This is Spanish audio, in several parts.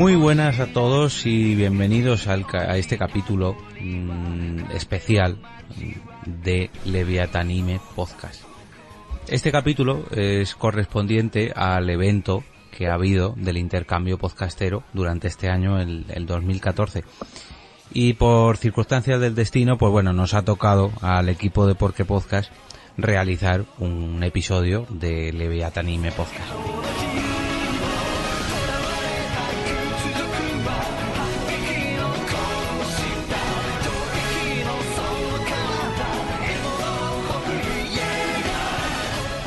Muy buenas a todos y bienvenidos al a este capítulo mm, especial de Leviatanime Podcast. Este capítulo es correspondiente al evento que ha habido del intercambio podcastero durante este año, el, el 2014. Y por circunstancias del destino, pues bueno, nos ha tocado al equipo de Porque Podcast realizar un episodio de Leviatanime Podcast.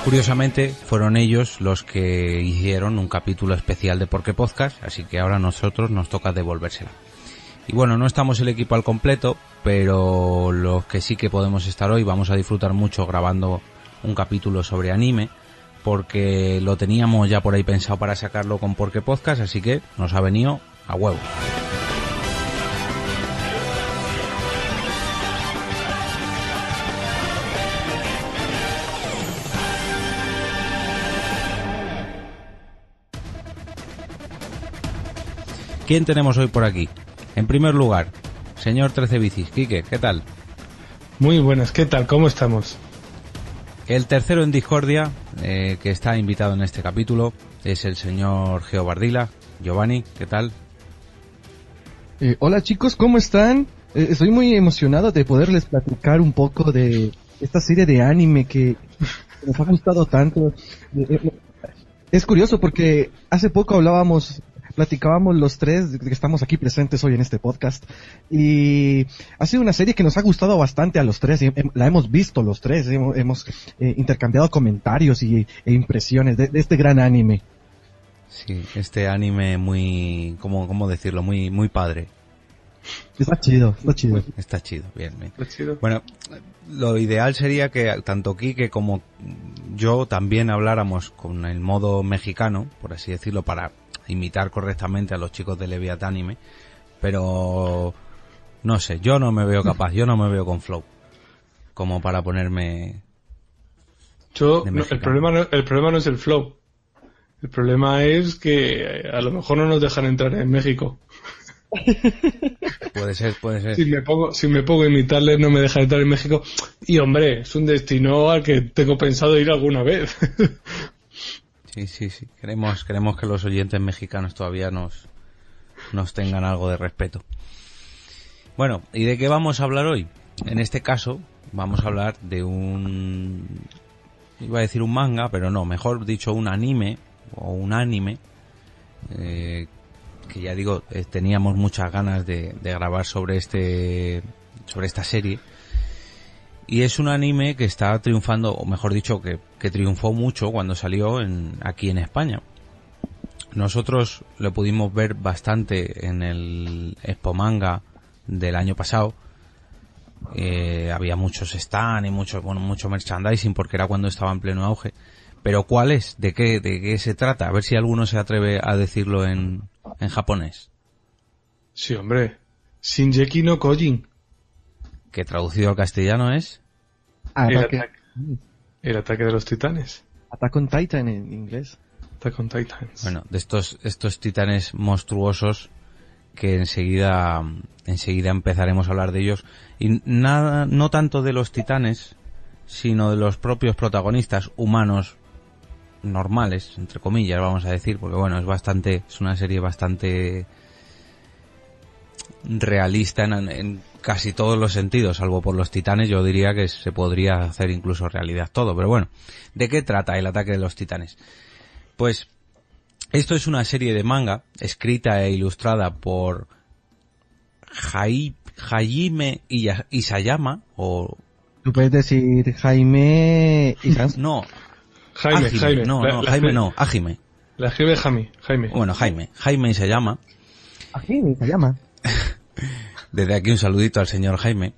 Curiosamente, fueron ellos los que hicieron un capítulo especial de Porque Podcast, así que ahora a nosotros nos toca devolvérsela. Y bueno, no estamos el equipo al completo, pero los que sí que podemos estar hoy vamos a disfrutar mucho grabando un capítulo sobre anime, porque lo teníamos ya por ahí pensado para sacarlo con Porque Podcast, así que nos ha venido a huevo. ¿Quién tenemos hoy por aquí? En primer lugar, señor 13 Bicis, Quique, ¿qué tal? Muy buenas, ¿qué tal? ¿Cómo estamos? El tercero en discordia, eh, que está invitado en este capítulo, es el señor Geo Bardila. Giovanni, ¿qué tal? Eh, hola chicos, ¿cómo están? Eh, estoy muy emocionado de poderles platicar un poco de esta serie de anime que nos ha gustado tanto. Eh, es curioso porque hace poco hablábamos, platicábamos los tres que estamos aquí presentes hoy en este podcast y ha sido una serie que nos ha gustado bastante a los tres, y la hemos visto los tres, hemos, hemos, eh, intercambiado comentarios y, e impresiones de, de este gran anime. Sí, este anime muy, ¿cómo, cómo decirlo? Muy, muy padre. Está chido, está chido. Está chido, bien, bien. Está chido. Bueno, lo ideal sería que tanto Quique como yo también habláramos con el modo mexicano, por así decirlo, para imitar correctamente a los chicos de Leviatánime, pero no sé, yo no me veo capaz, yo no me veo con flow, como para ponerme... Yo, no, el, problema no, el problema no es el flow. El problema es que eh, a lo mejor no nos dejan entrar en México. Puede ser, puede ser. Si me pongo, si me pongo a imitarles no me dejan entrar en México. Y hombre, es un destino al que tengo pensado ir alguna vez. Sí, sí, sí. Queremos, queremos que los oyentes mexicanos todavía nos, nos tengan algo de respeto. Bueno, ¿y de qué vamos a hablar hoy? En este caso, vamos a hablar de un... Iba a decir un manga, pero no, mejor dicho un anime, o un anime, eh, que ya digo, eh, teníamos muchas ganas de, de grabar sobre este, sobre esta serie. Y es un anime que está triunfando, o mejor dicho, que, que triunfó mucho cuando salió en, aquí en España. Nosotros lo pudimos ver bastante en el Expo Manga del año pasado. Eh, había muchos stand y mucho, bueno, mucho merchandising porque era cuando estaba en pleno auge. Pero ¿cuál es? ¿De qué, de qué se trata? A ver si alguno se atreve a decirlo en, en japonés. sí, hombre. Shinjeki no Kojin. Que traducido al castellano es... El Ataque, ataque, el ataque de los titanes. Attack on Titan en inglés. Attack on Titans. Bueno, de estos, estos titanes monstruosos que enseguida, enseguida empezaremos a hablar de ellos. Y nada, no tanto de los titanes, sino de los propios protagonistas humanos normales, entre comillas, vamos a decir, porque bueno, es bastante, es una serie bastante realista en, en casi todos los sentidos, salvo por los titanes, yo diría que se podría hacer incluso realidad todo. Pero bueno, ¿de qué trata el ataque de los titanes? Pues esto es una serie de manga escrita e ilustrada por Jai- Hajime Isayama o Tú puedes decir Jaime y Sans. no Jaime, Ajime, Jaime. no, no la Jaime no Ajime La escribe Jaime, Jaime. bueno Jaime Jaime Isayama Jaime se llama. Desde aquí un saludito al señor Jaime.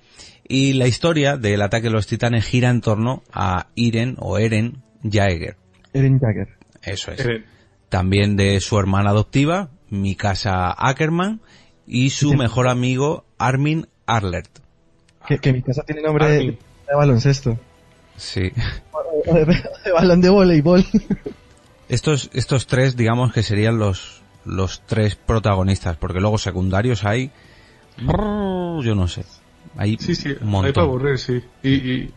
Y la historia del ataque de los titanes gira en torno a Iren o Eren Jaeger. Eren Jagger. Eso es. Eren. También de su hermana adoptiva, Mikasa Ackerman, y su Sí. mejor amigo Armin Arlert. Que, que mi casa tiene nombre de, baloncesto. Sí. O de, de balón de voleibol. Estos, estos tres, digamos que serían los, los tres protagonistas, porque luego secundarios hay, yo no sé, hay Sí, sí, un hay para montón. aburrir, sí. Y, y-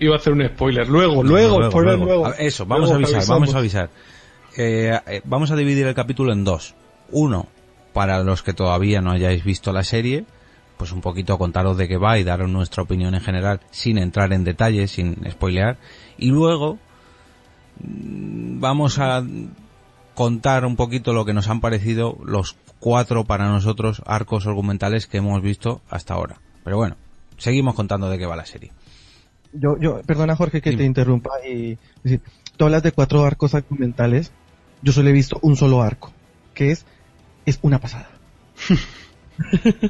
iba a hacer un spoiler. Luego, luego, spoiler luego. Eso, vamos Luego a avisar, vamos a avisar. Eh, eh, vamos a dividir el capítulo en dos. Uno, para los que todavía no hayáis visto la serie, pues un poquito contaros de qué va y daros nuestra opinión en general, sin entrar en detalles, sin spoilear. Y luego, mm, vamos a contar un poquito lo que nos han parecido los cuatro para nosotros arcos argumentales que hemos visto hasta ahora. Pero bueno, seguimos contando de qué va la serie. Yo, yo, perdona Jorge que Dime. te interrumpa y decir, tú hablas de cuatro arcos argumentales, yo solo he visto un solo arco, que es, es una pasada.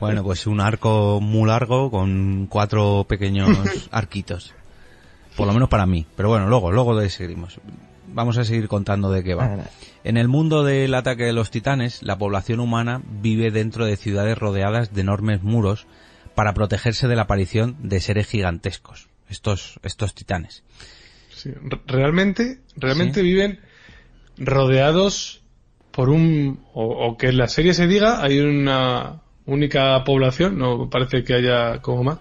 Bueno, pues un arco muy largo con cuatro pequeños arquitos. Por lo menos para mí. Pero bueno, luego, luego de seguimos. Vamos a seguir contando de qué va. En el mundo del ataque de los titanes, la población humana vive dentro de ciudades rodeadas de enormes muros para protegerse de la aparición de seres gigantescos. Estos, estos titanes. Sí, re- Realmente, realmente Sí. viven rodeados por un, o, o que en la serie se diga, hay una única población, no parece que haya como más,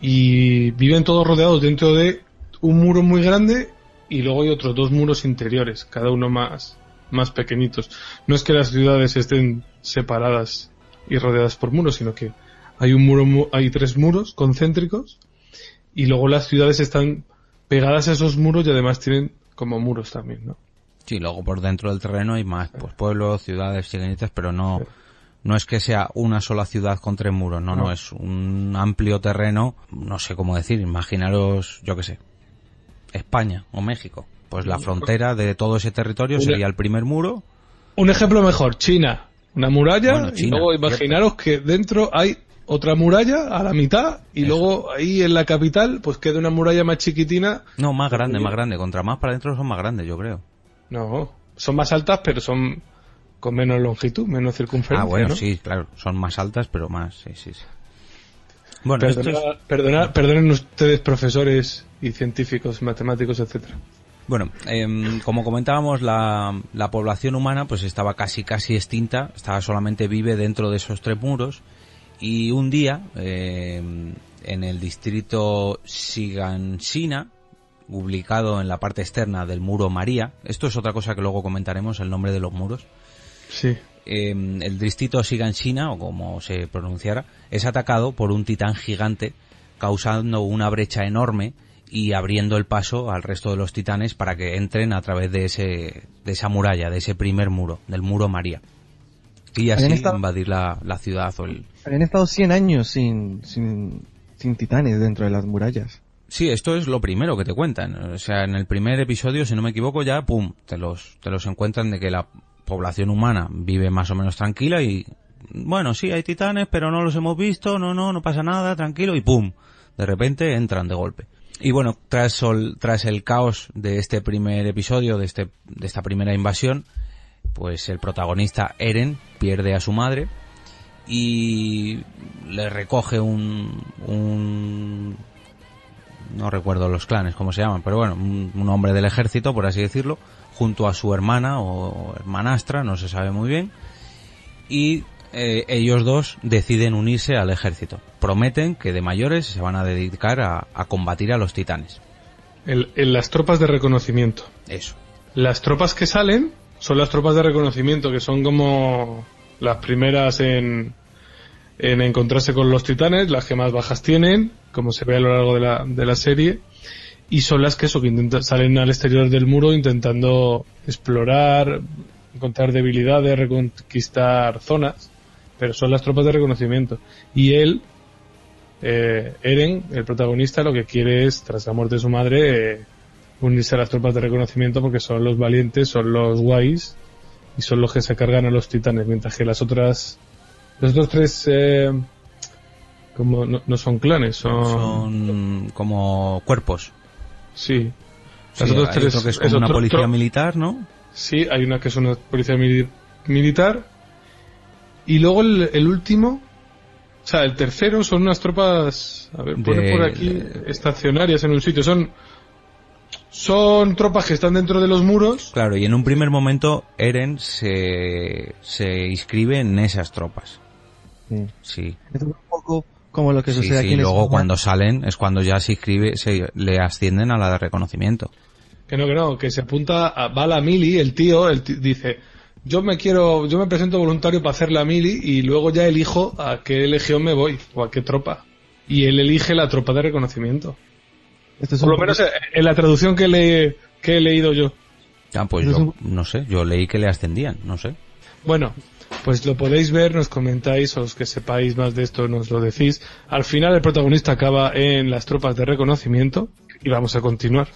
y viven todos rodeados dentro de un muro muy grande y luego hay otros dos muros interiores, cada uno más, más pequeñitos. No es que las ciudades estén separadas y rodeadas por muros, sino que hay un muro, mu- hay tres muros concéntricos y luego las ciudades están pegadas a esos muros y además tienen como muros también, ¿no? Sí, luego por dentro del terreno hay más, pues pueblos, ciudades pequeñitas, pero no, no es que sea una sola ciudad con tres muros, no, no, No. es un amplio terreno, no sé cómo decir, imaginaros, yo qué sé, España o México. Pues la frontera de todo ese territorio sería el primer muro. Un ejemplo mejor, China, una muralla Bueno, y luego cierto. imaginaros que dentro hay otra muralla a la mitad y Eso. luego ahí en la capital pues queda una muralla más chiquitina. No, más grande, más grande. Contra más para adentro son más grandes, yo creo. No, son más altas pero son con menos longitud, menos circunferencia. Ah, bueno, ¿no? sí, claro. Son más altas, pero más, sí, sí, sí. Bueno, es- perdona- perdonen ustedes profesores y científicos, matemáticos, etcétera. Bueno, em, como comentábamos, la, la población humana pues estaba casi casi extinta, estaba solamente vive dentro de esos tres muros y un día em, en el distrito Shiganshina, ubicado en la parte externa del muro María, esto es otra cosa que luego comentaremos, el nombre de los muros, Sí. em, el distrito Shiganshina, o como se pronunciara, es atacado por un titán gigante, causando una brecha enorme y abriendo el paso al resto de los titanes para que entren a través de ese de esa muralla, de ese primer muro, del muro María. Y así estado- invadir la, la ciudad o el... Habían estado 100 años sin, sin, sin titanes dentro de las murallas. Sí, esto es lo primero que te cuentan. O sea, en el primer episodio, si no me equivoco, ya, pum, te los, te los encuentran de que la población humana vive más o menos tranquila y, bueno, sí, hay titanes, pero no los hemos visto, no, no, no pasa nada, tranquilo, y pum, de repente entran de golpe. Y bueno, tras, sol- tras el caos de este primer episodio, de, este, de esta primera invasión, pues el protagonista Eren pierde a su madre y le recoge un, un no recuerdo los clanes cómo se llaman, pero bueno, un, hombre del ejército, por así decirlo, junto a su hermana o hermanastra, no se sabe muy bien, y eh, ellos dos deciden unirse al ejército. Prometen que de mayores se van a dedicar a, a combatir a los titanes. El- en las tropas de reconocimiento. Eso. Las tropas que salen son las tropas de reconocimiento, que son como las primeras en, en encontrarse con los titanes, las que más bajas tienen, como se ve a lo largo de la, de la serie, y son las que eso, que intentan, salen al exterior del muro intentando explorar, encontrar debilidades, reconquistar zonas, pero son las tropas de reconocimiento. Y él, eh, Eren, el protagonista, lo que quiere es, tras la muerte de su madre, eh, unirse a las tropas de reconocimiento porque son los valientes, son los guays y son los que se cargan a los titanes, mientras que las otras, los otros tres, eh, como no, no son clanes, son, Son como cuerpos. sí, Sí, Las otras tres- otro que es como una policía militar, ¿no? Sí, hay una que es una policía mili- militar. Y luego el, el último, o sea, el tercero son unas tropas, a ver, pone De- por aquí, estacionarias en un sitio. Son, son tropas que están dentro de los muros. Claro, y en un primer momento Eren se, se inscribe en esas tropas. Sí. Sí. Es un poco como lo que Sí, sucede sí, aquí en luego España. cuando salen es cuando ya se inscribe, se le ascienden a la de reconocimiento. Que no, que no, que se apunta a, va a la mili, el tío, el ti- dice, yo me quiero, yo me presento voluntario para hacer la mili y luego ya elijo a qué legión me voy o a qué tropa. Y él elige la tropa de reconocimiento. Esto es Por lo poco- menos en la traducción que, le, que he leído yo. Ah, pues Eso es yo, no sé, yo leí que le ascendían, no sé. Bueno, pues lo podéis ver, nos comentáis, o los que sepáis más de esto nos lo decís. Al final el protagonista acaba en las tropas de reconocimiento y vamos a continuar.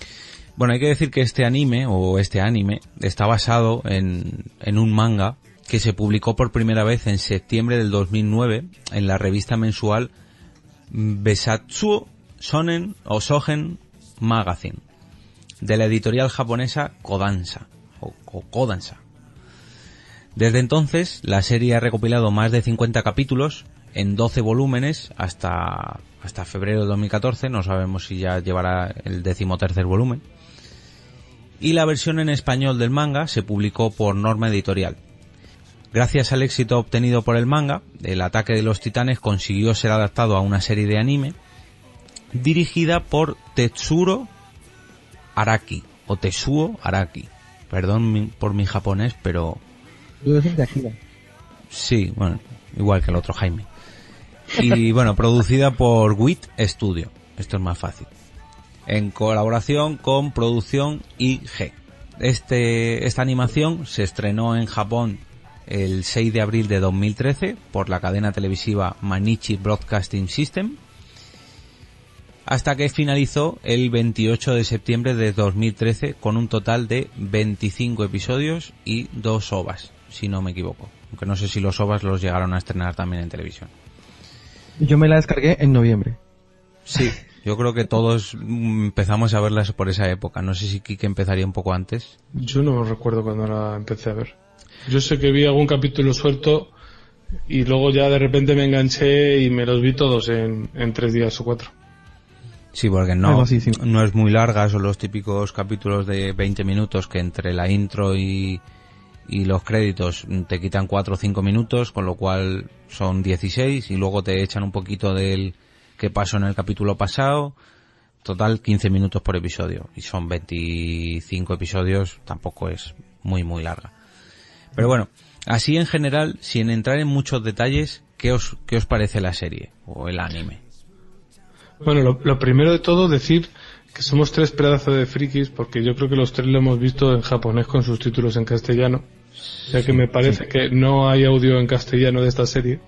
Bueno, hay que decir que este anime, o este anime, está basado en, en un manga que se publicó por primera vez en septiembre del 2009 en la revista mensual Besatsuo Shonen o Sogen Magazine de la editorial japonesa Kodansha o Kodansha. Desde entonces, la serie ha recopilado más de 50 capítulos en 12 volúmenes hasta, hasta febrero de 2014. No sabemos si ya llevará el decimotercer volumen. Y la versión en español del manga se publicó por Norma Editorial. Gracias al éxito obtenido por el manga, el ataque de los titanes consiguió ser adaptado a una serie de anime dirigida por Tetsuro Araki o Tetsuo Araki. Perdón por mi japonés, pero. Sí, bueno, igual que el otro Jaime. Y bueno, producida por WIT Studio. Esto es más fácil. En colaboración con Producción IG. Este, esta animación se estrenó en Japón el 6 de abril de 2013 por la cadena televisiva Manichi Broadcasting System hasta que finalizó el 28 de septiembre de 2013 con un total de 25 episodios y dos ovas, si no me equivoco. Aunque no sé si los ovas los llegaron a estrenar también en televisión. Yo me la descargué en noviembre. Sí, yo creo que todos mm, empezamos a verlas por esa época. No sé si Kike empezaría un poco antes. Yo no recuerdo cuando la empecé a ver. Yo sé que vi algún capítulo suelto y luego ya de repente me enganché y me los vi todos en, en tres días o cuatro. Sí, porque no, así, sí. no es muy larga, son los típicos capítulos de 20 minutos que entre la intro y, y los créditos te quitan 4 o 5 minutos, con lo cual son 16 y luego te echan un poquito del que pasó en el capítulo pasado. Total 15 minutos por episodio y son 25 episodios, tampoco es muy muy larga. Pero bueno, así en general, sin entrar en muchos detalles, ¿qué os, qué os parece la serie o el anime? Bueno, lo, lo primero de todo decir que somos tres pedazos de frikis porque yo creo que los tres lo hemos visto en japonés con sus títulos en castellano. Ya que me parece que no hay audio en castellano de esta serie.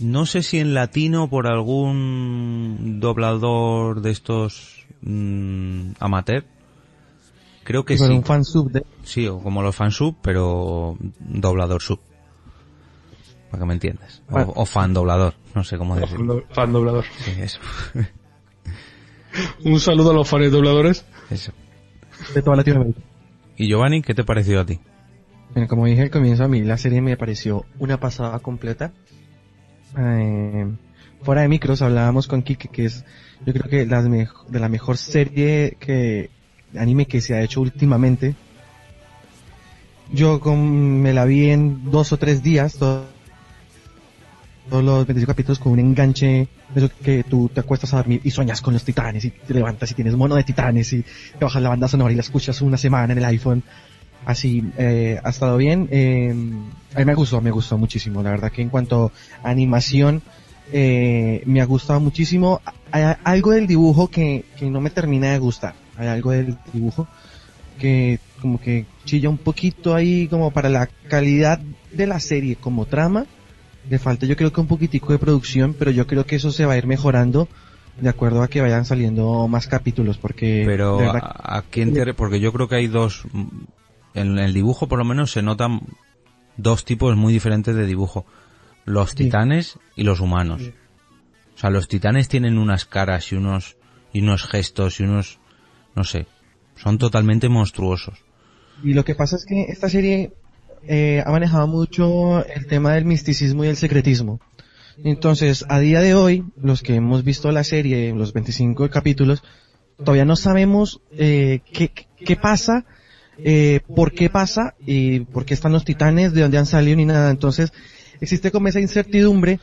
No sé si en latino por algún doblador de estos mm, amateur. Creo que Pero sí. un fan sub de... Sí, o como los fansub, pero doblador sub. Para que me entiendas. O, Bueno. o fan doblador, no sé cómo decirlo. Fan doblador. Sí, eso. Un saludo a los fans dobladores. eso. de toda Latinoamérica. ¿Y Giovanni, qué te pareció a ti? Bueno, como dije al comienzo, a mí la serie me pareció una pasada completa. Eh, fuera de micros hablábamos con Kike, que es, yo creo que las de la mejor serie que anime que se ha hecho últimamente. Yo con- me la vi en dos o tres días, todo- todos los 25 capítulos con un enganche, eso que tú te acuestas a dormir y sueñas con los titanes y te levantas y tienes mono de titanes y te bajas la banda sonora y la escuchas una semana en el iPhone. Así, eh, ha estado bien. Eh, a mí me gustó, me gustó muchísimo. La verdad que en cuanto a animación, eh, me ha gustado muchísimo. Hay algo del dibujo que, que no me termina de gustar. Hay algo del dibujo que como que chilla un poquito ahí como para la calidad de la serie como trama. Le falta yo creo que un poquitico de producción, pero yo creo que eso se va a ir mejorando de acuerdo a que vayan saliendo más capítulos porque Pero verdad a, a quién te porque yo creo que hay dos en el dibujo por lo menos se notan dos tipos muy diferentes de dibujo, los titanes y los humanos. O sea, los titanes tienen unas caras y unos y unos gestos y unos no sé, son totalmente monstruosos. Y lo que pasa es que esta serie eh, ha manejado mucho el tema del misticismo y el secretismo. Entonces, a día de hoy, los que hemos visto la serie, los 25 capítulos, todavía no sabemos eh, qué, qué pasa, eh, por qué pasa y por qué están los titanes, de dónde han salido ni nada. Entonces, existe como esa incertidumbre.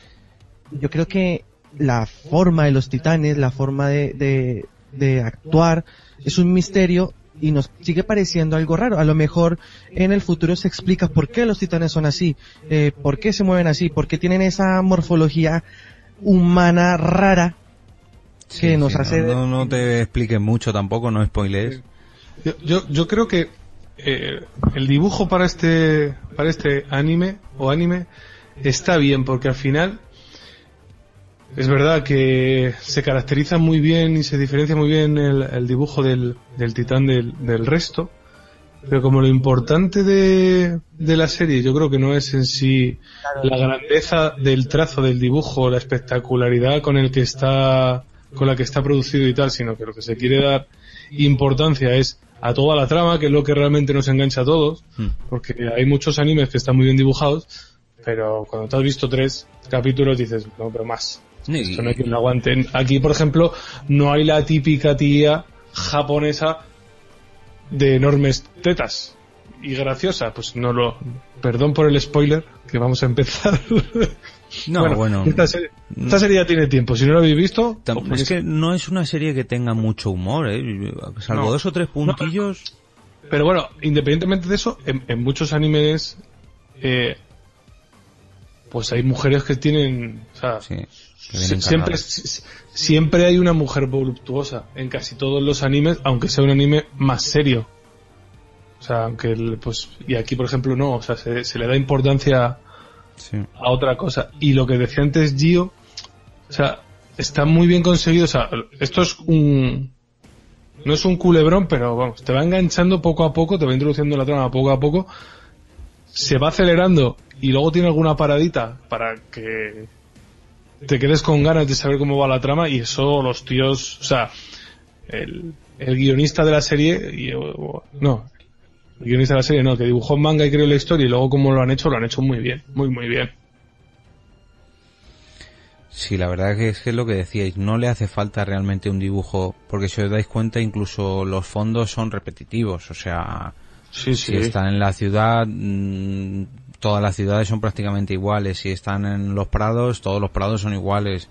Yo creo que la forma de los titanes, la forma de, de, de actuar, es un misterio y nos sigue pareciendo algo raro. A lo mejor en el futuro se explica por qué los titanes son así, eh, por qué se mueven así, por qué tienen esa morfología humana rara que Sí, nos sí, hace... no, no, no te expliques mucho tampoco, no spoilees. Yo, yo, yo creo que eh, el dibujo para este para este anime o anime está bien porque al final es verdad que se caracteriza muy bien y se diferencia muy bien el, el dibujo del, del titán del, del resto pero como lo importante de, de la serie yo creo que no es en sí la grandeza del trazo del dibujo la espectacularidad con el que está con la que está producido y tal sino que lo que se quiere dar importancia es a toda la trama, que es lo que realmente nos engancha a todos, Hmm. porque hay muchos animes que están muy bien dibujados, pero cuando te has visto tres capítulos dices, no, pero más. Sí, Esto no hay quien lo aguante. Aquí, por ejemplo, no hay la típica tía japonesa de enormes tetas y graciosa. Pues no lo... Perdón por el spoiler, que vamos a empezar. No, bueno. Esta, serie, esta serie ya tiene tiempo. Si no lo habéis visto... Es que no es una serie que tenga mucho humor, ¿eh? Salvo No. dos o tres puntillos. Pero bueno, independientemente de eso, en, en muchos animes, eh, pues hay mujeres que tienen, o sea, Sí, que siempre, siempre hay una mujer voluptuosa en casi todos los animes, aunque sea un anime más serio. O sea, aunque, el- pues, y aquí por ejemplo no, o sea, se, se le da importancia A otra cosa. Y lo que decía antes Gio, o sea, está muy bien conseguido, o sea, esto es un, no es un culebrón, pero vamos, te va enganchando poco a poco, te va introduciendo la trama poco a poco, se va acelerando y luego tiene alguna paradita para que te quedes con ganas de saber cómo va la trama y eso los tíos, o sea, el, el guionista de la serie, y, no, el guionista de la serie no, que dibujó manga y creó la historia y luego cómo lo han hecho, lo han hecho muy bien, muy muy bien. Sí, la verdad que es que es lo que decíais, no le hace falta realmente un dibujo, porque si os dais cuenta incluso los fondos son repetitivos, o sea, Sí, si están en la ciudad, mm, todas las ciudades son prácticamente iguales, si están en los prados, todos los prados son iguales.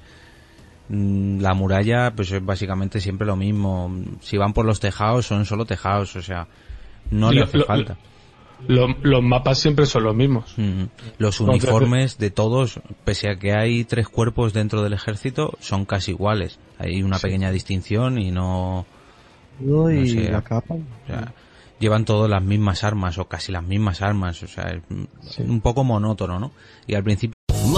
Mm, La muralla, pues es básicamente siempre lo mismo. Si van por los tejados, son solo tejados, o sea, no le Lo- hace lo- falta. Lo- los mapas siempre son los mismos. Mm, Los uniformes de todos, pese a que hay tres cuerpos dentro del ejército, son casi iguales. Hay una pequeña distinción y no, y no sé, la capa. o sea, llevan todas las mismas armas o casi las mismas armas, o sea, es un poco monótono, ¿no? Y al principio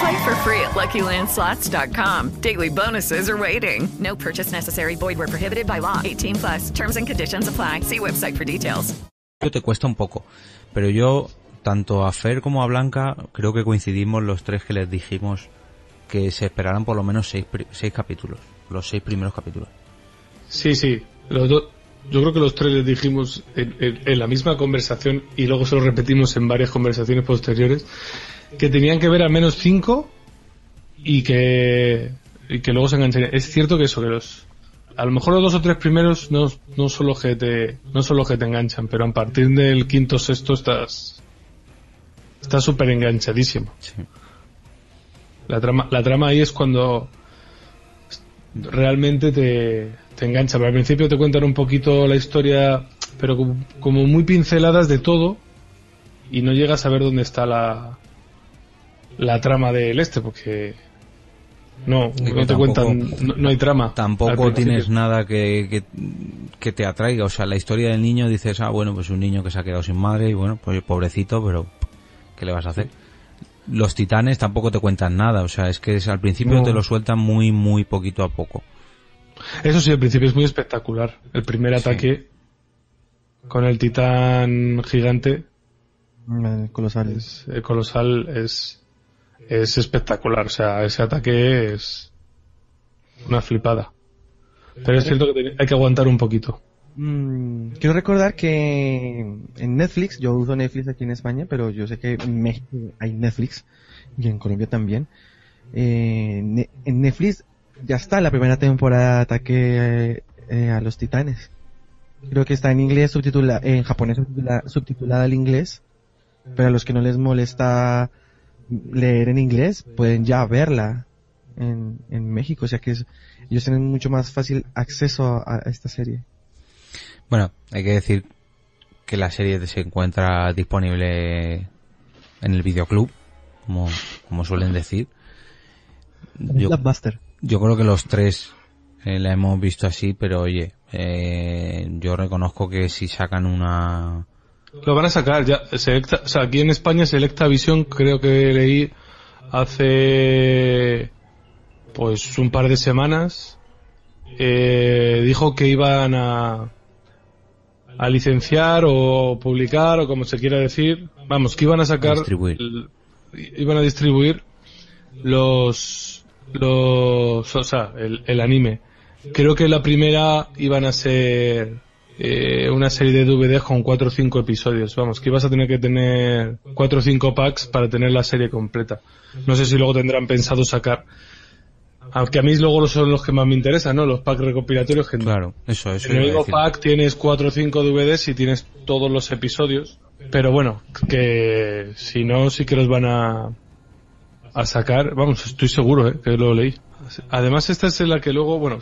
Play for free at LuckyLandSlots.com. Daily bonuses are waiting. No purchase necessary. Void where prohibited by law. 18 plus. Terms and conditions apply. See website for details. te cuesta un poco. Pero yo, tanto a Fer como a Blanca, creo que coincidimos los tres que les dijimos que se esperaran por lo menos seis, seis capítulos. Los seis primeros capítulos. Sí, sí. Los do- yo creo que los tres les dijimos en, en- en la misma conversación y luego se lo repetimos en varias conversaciones posteriores que tenían que ver al menos cinco y que, y que luego se engancharían. Es cierto que eso, que los, a lo mejor los dos o tres primeros no, no son los que te, no son los que te enganchan, pero a partir del quinto o sexto estás, estás súper enganchadísimo. La trama, la trama ahí es cuando realmente te, te engancha. Pero al principio te cuentan un poquito la historia, pero como, como muy pinceladas de todo, y no llegas a ver dónde está la, la trama del este, porque no, no te tampoco- cuentan, no, no hay trama. Tampoco tienes nada que, que, que te atraiga. O sea, la historia del niño dices, ah, bueno, pues un niño que se ha quedado sin madre y bueno, pues pobrecito, pero ¿qué le vas a hacer? Los titanes tampoco te cuentan nada. O sea, es que es- al principio No. te lo sueltan muy, muy poquito a poco. Eso sí, al principio es muy espectacular. El primer Sí. ataque con el titán gigante Mm, Colosal. es, el colosal es, es espectacular. O sea, ese ataque es una flipada. Pero es cierto que hay que aguantar un poquito. Mm, quiero recordar que en Netflix, yo uso Netflix aquí en España, pero yo sé que en México hay Netflix y en Colombia también. Eh, en Netflix ya está la primera temporada de Ataque eh, a los Titanes. Creo que está en inglés subtitula en japonés subtitula- subtitulada al inglés, pero a los que no les molesta leer en inglés pueden ya verla en, en México, o sea que es- ellos tienen mucho más fácil acceso a- a esta serie. Bueno, hay que decir que la serie se encuentra disponible en el videoclub, como, como suelen decir. Yo, yo creo que los tres eh, la hemos visto así, pero oye, eh, yo reconozco que si sacan una... Lo van a sacar ya. Selecta, o sea, aquí en España Selecta Visión creo que leí hace pues un par de semanas eh, dijo que iban a a licenciar o publicar o como se quiera decir vamos que iban a sacar Distribuir. el- iban a distribuir los los o sea el, el anime creo que la primera iban a ser eh, una serie de DVDs con cuatro o cinco episodios vamos que ibas a tener que tener cuatro o cinco packs para tener la serie completa no sé si luego tendrán pensado sacar aunque a mí luego son los que más me interesan, ¿no? Los packs recopilatorios que Claro, eso, eso en el mismo pack tienes 4 o 5 DVDs y tienes todos los episodios. Pero bueno, que si no, sí que los van a, a sacar. Vamos, estoy seguro, ¿eh? Que lo leí. Además, esta es la que luego, bueno,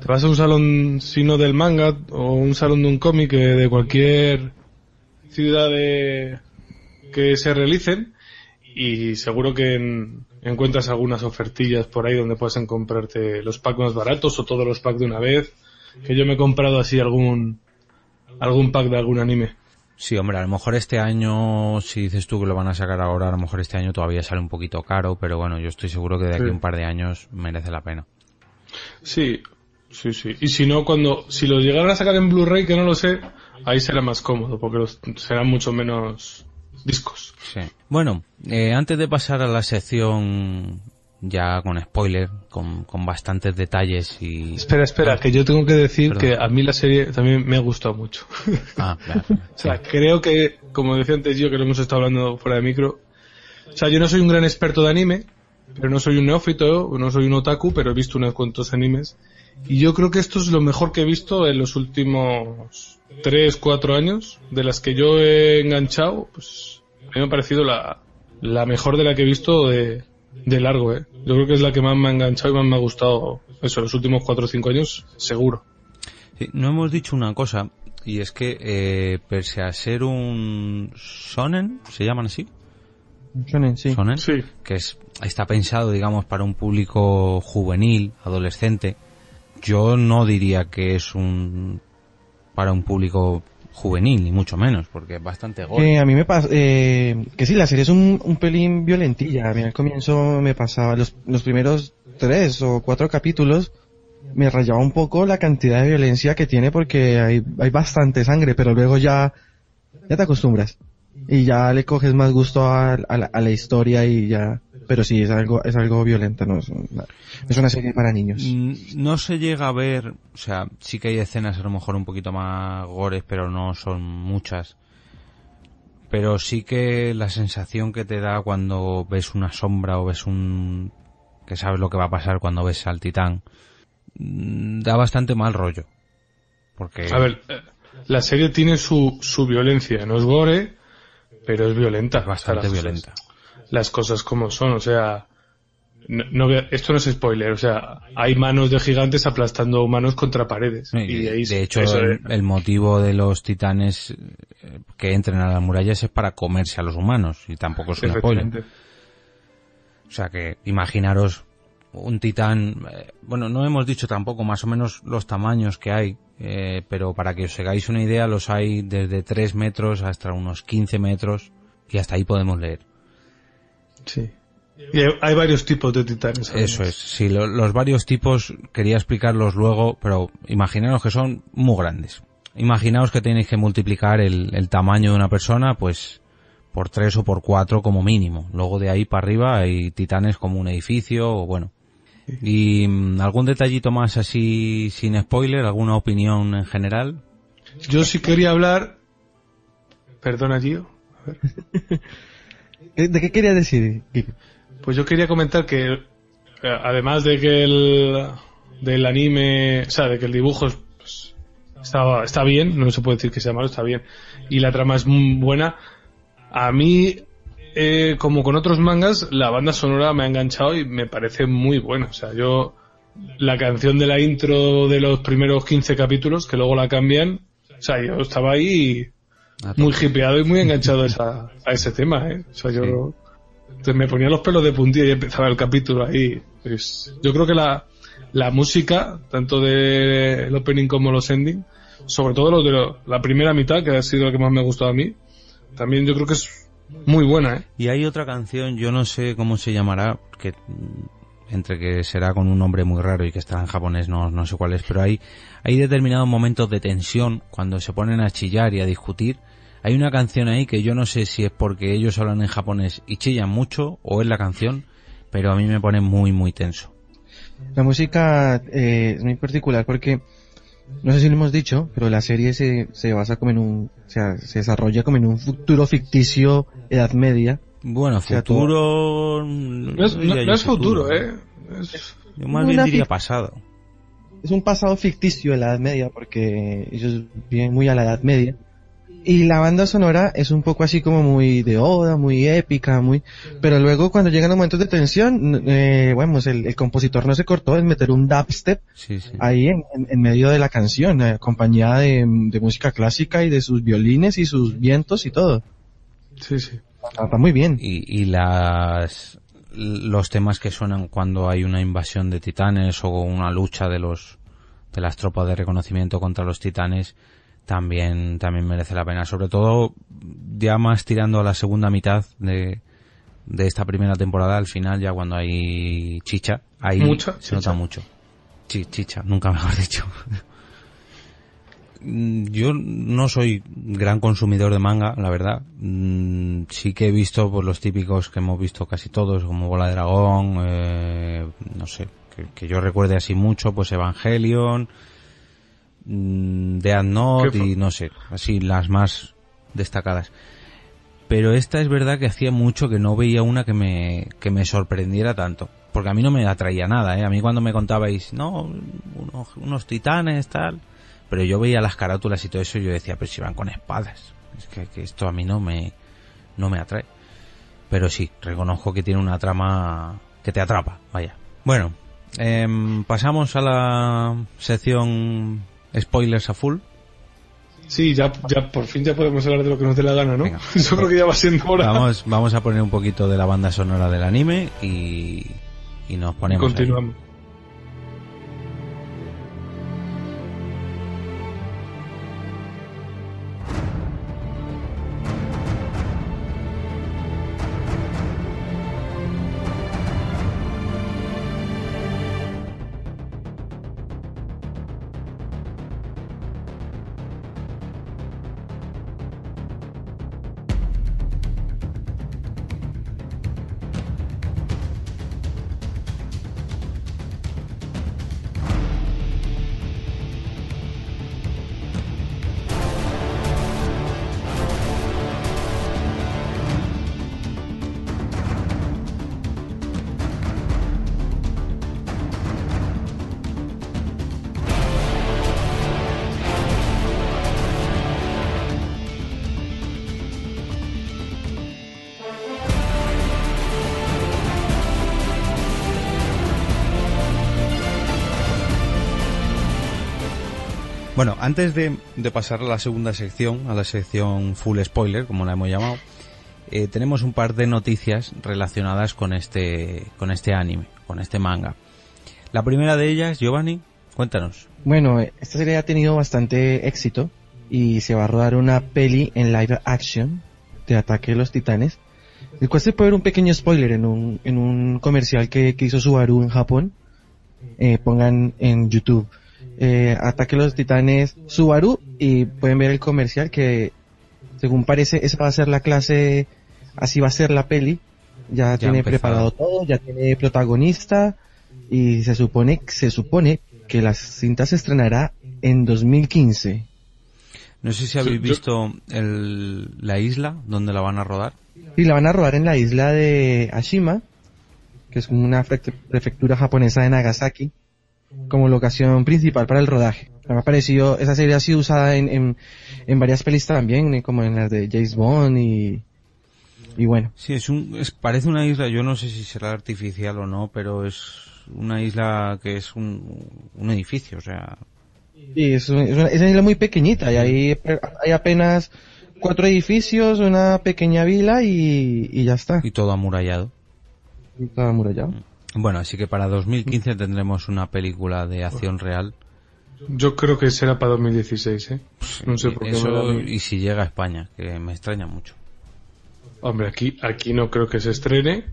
te vas a un salón sino del manga o un salón de un cómic eh, de cualquier ciudad de, que se realicen y seguro que en- encuentras algunas ofertillas por ahí donde puedes comprarte los packs más baratos o todos los packs de una vez. Que yo me he comprado así algún algún pack de algún anime. Sí, hombre, a lo mejor este año, si dices tú que lo van a sacar ahora, a lo mejor este año todavía sale un poquito caro, pero bueno, yo estoy seguro que de aquí Sí. un par de años merece la pena. Sí, sí, sí. Y si no, cuando si los llegaran a sacar en Blu-ray, que no lo sé, ahí será más cómodo porque los, serán mucho menos discos. Sí. Bueno, eh, antes de pasar a la sección ya con spoiler, con, con bastantes detalles y... Espera, espera, que yo tengo que decir Perdón. que a mí la serie también me ha gustado mucho. Ah, claro. O sea, creo que, como decía antes yo, que lo hemos estado hablando fuera de micro, o sea, yo no soy un gran experto de anime, pero no soy un neófito, no soy un otaku, pero he visto unos cuantos animes. Y yo creo que esto es lo mejor que he visto en los últimos 3, 4 años, de las que yo he enganchado, pues a mí me ha parecido la, la mejor de la que he visto de, de largo, eh. Yo creo que es la que más me ha enganchado y más me ha gustado, eso, los últimos 4 o 5 años, seguro. Sí, no hemos dicho una cosa, y es que, eh, pese a ser un shonen, ¿se llaman así? Shonen, sí. Shonen, Sí. que es está pensado, digamos, para un público juvenil, adolescente. Yo no diría que es un para un público juvenil, ni mucho menos, porque es bastante gore. Que a mí me pasa, eh, que sí, la serie es un, un pelín violentilla. A mí al comienzo me pasaba, los, los primeros tres o cuatro capítulos, me rayaba un poco la cantidad de violencia que tiene porque hay, hay bastante sangre, pero luego ya, ya te acostumbras. Y ya le coges más gusto a la historia y ya, pero sí, es algo, es algo violento, no es una, es una serie para niños. Mm, No se llega a ver, o sea, sí que hay escenas a lo mejor un poquito más gores, pero no son muchas. Pero sí que la sensación que te da cuando ves una sombra o ves un... que sabes lo que va a pasar cuando ves al titán, mm, da bastante mal rollo. Porque... A ver, eh, la serie tiene su, su violencia, no es gore, pero es violenta. Bastante violenta. Las cosas como son, o sea, no, no esto no es spoiler, o sea, hay manos de gigantes aplastando humanos contra paredes. Y, y ahí de hecho, el, motivo de los titanes eh, que entren a las murallas es para comerse a los humanos, y tampoco es un spoiler. O sea que imaginaros un titán, eh, bueno, no hemos dicho tampoco más o menos los tamaños que hay, eh, pero para que os hagáis una idea, los hay desde 3 metros hasta unos 15 metros y hasta ahí podemos leer. Sí. Y hay, varios tipos de titanes. Eso es, sí, lo- los varios tipos quería explicarlos luego, pero imaginaros que son muy grandes. Imaginaos que tenéis que multiplicar el, el tamaño de una persona, pues por tres o por cuatro como mínimo. Luego de ahí para arriba hay titanes como un edificio o bueno. Y mm, algún detallito más así sin spoiler, alguna opinión en general. Yo sí quería hablar. Perdona, Gio. ¿De qué quería decir? Pues yo quería comentar que, eh, además de que el del anime, o sea, de que el dibujo es, pues, está, está bien, no se puede decir que sea malo, está bien, y la trama es muy buena, a mí, eh, como con otros mangas, la banda sonora me ha enganchado y me parece muy buena. O sea, yo, la canción de la intro de los primeros 15 capítulos, que luego la cambian, o sea, yo estaba ahí muy hipeado y muy enganchado a, esa- a ese tema, ¿eh? O sea, yo me ponía los pelos de puntilla y empezaba el capítulo ahí. Pues, yo creo que la, la música, tanto del opening como los ending, sobre todo los de lo- la primera mitad, que ha sido la que más me ha gustado a mí, también yo creo que es muy buena, ¿eh? Y hay otra canción, yo no sé cómo se llamará, que entre que será con un nombre muy raro y que está en japonés, no, no sé cuál es, pero hay, hay determinados momentos de tensión cuando se ponen a chillar y a discutir. Hay una canción ahí que yo no sé si es porque ellos hablan en japonés y chillan mucho o es la canción, pero a mí me pone muy, muy tenso. La música eh, es muy particular porque, no sé si lo hemos dicho, pero la serie se, se basa como en un, o sea, se desarrolla como en un futuro ficticio, Edad Media. Bueno, O sea, futuro... No es, no- no es futuro, ¿eh? Es- Yo más bien diría pasado. Es un pasado ficticio de la Edad Media porque ellos viven muy a la Edad Media. Y la banda sonora es un poco así como muy de oda, muy épica, muy... Pero luego cuando llegan los momentos de tensión, eh, bueno, pues el, el compositor no se cortó en meter un dubstep Sí, sí. ahí en, en- en medio de la canción, eh, acompañada de, de música clásica y de sus violines y sus vientos y todo. Sí, sí. Está, está muy bien. y, y las los temas que suenan cuando hay una invasión de titanes o una lucha de los de las tropas de reconocimiento contra los titanes también también merece la pena sobre todo ya más tirando a la segunda mitad de de esta primera temporada al final ya cuando hay chicha ahí se nota chicha. mucho Chi- chicha nunca mejor dicho Mm, Yo no soy gran consumidor de manga, la verdad. Mm, Sí que he visto pues, los típicos que hemos visto casi todos, como Bola de Dragón, eh, no sé, que, que yo recuerde así mucho, pues Evangelion, mm, Death Note y no sé, así las más destacadas. Pero esta es verdad que hacía mucho que no veía una que me, que me sorprendiera tanto. Porque a mí no me atraía nada, ¿eh? A mí cuando me contabais, no, unos, unos titanes, tal. Pero yo veía las carátulas y todo eso y yo decía, pero si van con espadas. Es que, que esto a mí no me, no me atrae. Pero sí, reconozco que tiene una trama que te atrapa, vaya. Bueno, em, pasamos a la sección spoilers a full. Sí, ya, ya por fin ya podemos hablar de lo que nos dé la gana, ¿no? Yo creo que ya va siendo hora. Vamos, vamos a poner un poquito de la banda sonora del anime y, y nos ponemos. ahí. Bueno, antes de, pasar a la segunda sección, a la sección full spoiler, como la hemos llamado, eh, tenemos un par de noticias relacionadas con este, con este anime, con este manga. La primera de ellas, Giovanni, cuéntanos. Bueno, esta serie ha tenido bastante éxito y se va a rodar una peli en live action de Ataque de los Titanes, el cual se puede ver un pequeño spoiler en un, en un comercial que, que hizo Subaru en Japón. Eh, pongan en YouTube eh, Ataque de los Titanes Subaru y pueden ver el comercial que según parece esa va a ser la clase, así va a ser la peli. Ya, tiene empezado. preparado todo, ya tiene protagonista y se supone, se supone que la cinta se estrenará en 2015. No sé si habéis visto el, la isla donde la van a rodar. Y la van a rodar en la isla de Ashima, que es una pre- prefectura japonesa de Nagasaki, como locación principal para el rodaje. Me ha parecido, esa serie ha sido usada en, en, en varias pelis también, eh, como en las de James Bond y, y bueno. Sí, es un, es, parece una isla, yo no sé si será artificial o no, pero es una isla que es un, un edificio, o sea, Sí, es, un- es una, es una isla muy pequeñita y hay, hay apenas cuatro edificios, una pequeña vila y, y ya está. y todo amurallado. Y todo amurallado. Bueno, así que para 2015 tendremos una película de acción real. Yo creo que será para 2016, ¿eh? No sé por qué. Eso, y si llega a España, que me extraña mucho. Hombre, aquí, aquí no creo que se estrene.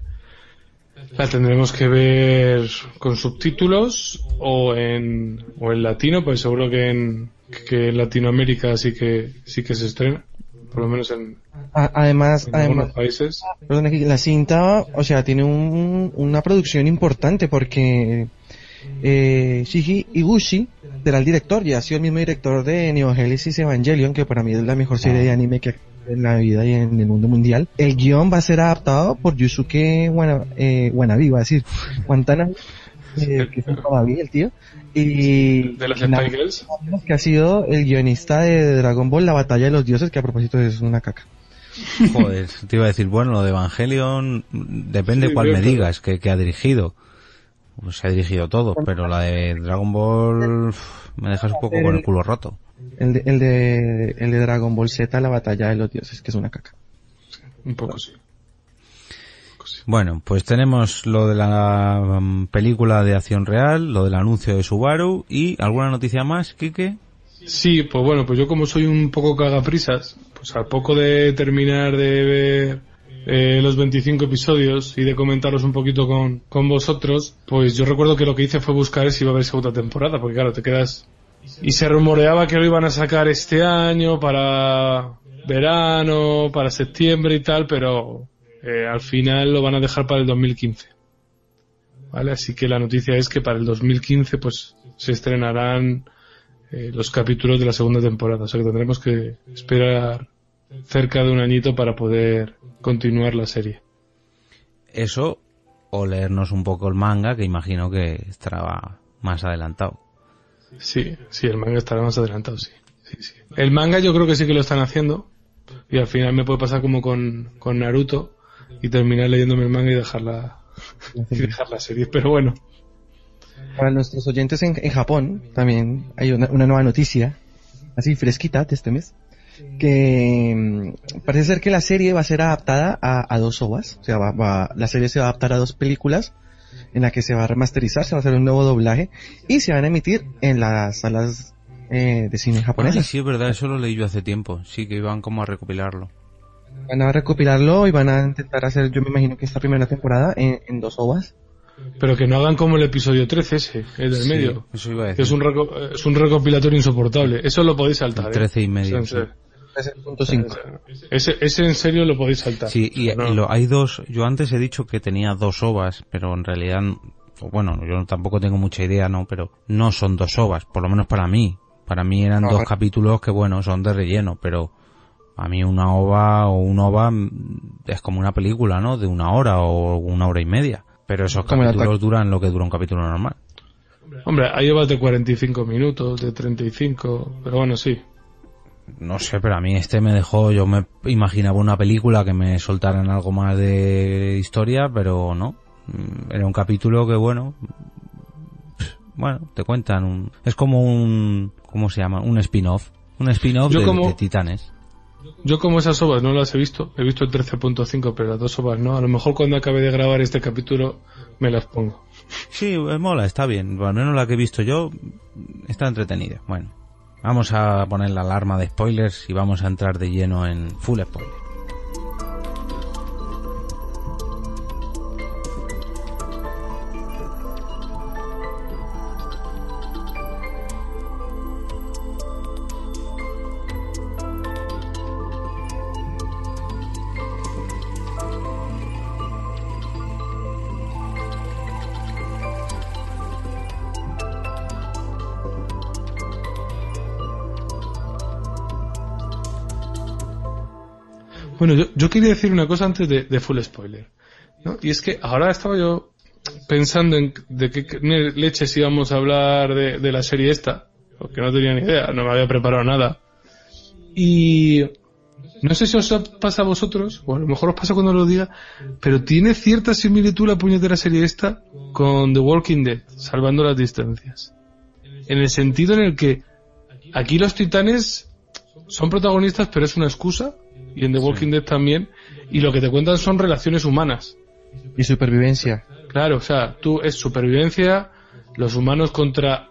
La tendremos que ver con subtítulos o en, o en latino, pues seguro que en, que en Latinoamérica sí que, sí que se estrena. Por lo menos en, además, en además, algunos países. Perdón, la cinta, o sea, tiene un- una producción importante porque eh, Shiji Iguchi será el director y ha sido el mismo director de Neo Genesis Evangelion, que para mí es la mejor serie de anime que en la vida y en el mundo mundial. El guion va a ser adaptado por Yusuke Wana, eh, va a decir, Guantana, eh, que es un el tío, y De las Girls. que ha sido el guionista de Dragon Ball, La Batalla de los Dioses, que a propósito es una caca. Joder, te iba a decir, bueno, lo de Evangelion, depende Sí, cuál me digas que, que ha dirigido. Pues se ha dirigido todo, pero la de Dragon Ball uf, me dejas un poco con el culo roto. El de, el de, el de Dragon Ball Z, la batalla de los dioses, que es una caca. Un poco sí. Bueno, pues tenemos lo de la mm, película de acción real, lo del anuncio de Subaru y alguna noticia más, Kike. Sí, pues bueno, pues yo como soy un poco cagaprisas, pues al poco de terminar de ver eh, los 25 episodios y de comentaros un poquito con, con vosotros, pues yo recuerdo que lo que hice fue buscar si iba a haber segunda temporada, porque claro, te quedas... Y se rumoreaba que lo iban a sacar este año para verano, para septiembre y tal, pero eh, al final lo van a dejar para el 2015. ¿Vale? Así que la noticia es que para el 2015 pues se estrenarán eh, los capítulos de la segunda temporada. O sea que tendremos que esperar cerca de un añito para poder continuar la serie. Eso, o leernos un poco el manga, que imagino que estará más adelantado. Sí, sí, el manga estará más adelantado, sí. sí, sí. El manga yo creo que sí que lo están haciendo. Y al final me puede pasar como con, con Naruto y terminar leyéndome el manga y dejar la, y dejar la serie. Pero bueno, Para nuestros oyentes en, en Japón, también hay una, una nueva noticia. así fresquita de este mes, que mm, parece ser que la serie va a ser adaptada a, a dos ovas, o sea, va, va- la serie se va a adaptar a dos películas en la que se va a remasterizar, se va a hacer un nuevo doblaje y se van a emitir en las salas eh, de cine Ay, japonesas. sí, es verdad, eso lo leí yo hace tiempo. Sí, que iban como a recopilarlo. Van a recopilarlo y van a intentar hacer, yo me imagino que esta primera temporada en, en dos ovas. Pero que no hagan como el episodio 13 ese, el del Sí, medio. eso iba a Que decir. es un, reco- es un recopilatorio insoportable. Eso lo podéis saltar. El ¿eh? 13 y medio, sí. en serio. Ese, ese en serio lo podéis saltar. Sí, y, No. y lo, hay dos, yo antes he dicho que tenía dos ovas, pero en realidad, o bueno, yo tampoco tengo mucha idea, ¿no? Pero no son dos ovas, por lo menos para mí. Para mí eran No, dos capítulos que, bueno, son de relleno, pero a mí una ova o un ova es como una película, ¿no? De una hora o una hora y media. Pero esos capítulos duran lo que dura un capítulo normal. Hombre, hay ovas de 45 minutos, de 35, pero bueno, sí. No sé, pero a mí este me dejó, yo me imaginaba una película que me soltaran algo más de historia, pero no. Mm, Era un capítulo que, bueno, bueno, te cuentan un, es como un, ¿cómo se llama? Un spin-off. Un spin-off Yo de, como- de Titanes. Yo como esas ovas no las he visto, he visto el 13.5, pero las dos ovas no. A lo mejor cuando acabe de grabar este capítulo me las pongo. Sí, eh, mola, está bien. Al menos la que he visto yo está entretenida. Bueno, vamos a poner la alarma de spoilers y vamos a entrar de lleno en full spoiler. Bueno, yo, yo quería decir una cosa antes de, de full spoiler. ¿no? Y es que ahora estaba yo pensando en de qué leches íbamos a hablar de, de la serie esta, porque no tenía ni idea, no me había preparado nada. Y no sé si os pasa a vosotros, o a lo mejor os pasa cuando lo diga, pero tiene cierta similitud la puñetera serie esta con The Walking Dead, salvando las distancias. En el sentido en el que aquí los titanes son protagonistas, pero es una excusa, y en The Walking Dead también, y lo que te cuentan son relaciones humanas. Y supervivencia. Claro, o sea, tú es supervivencia, los humanos contra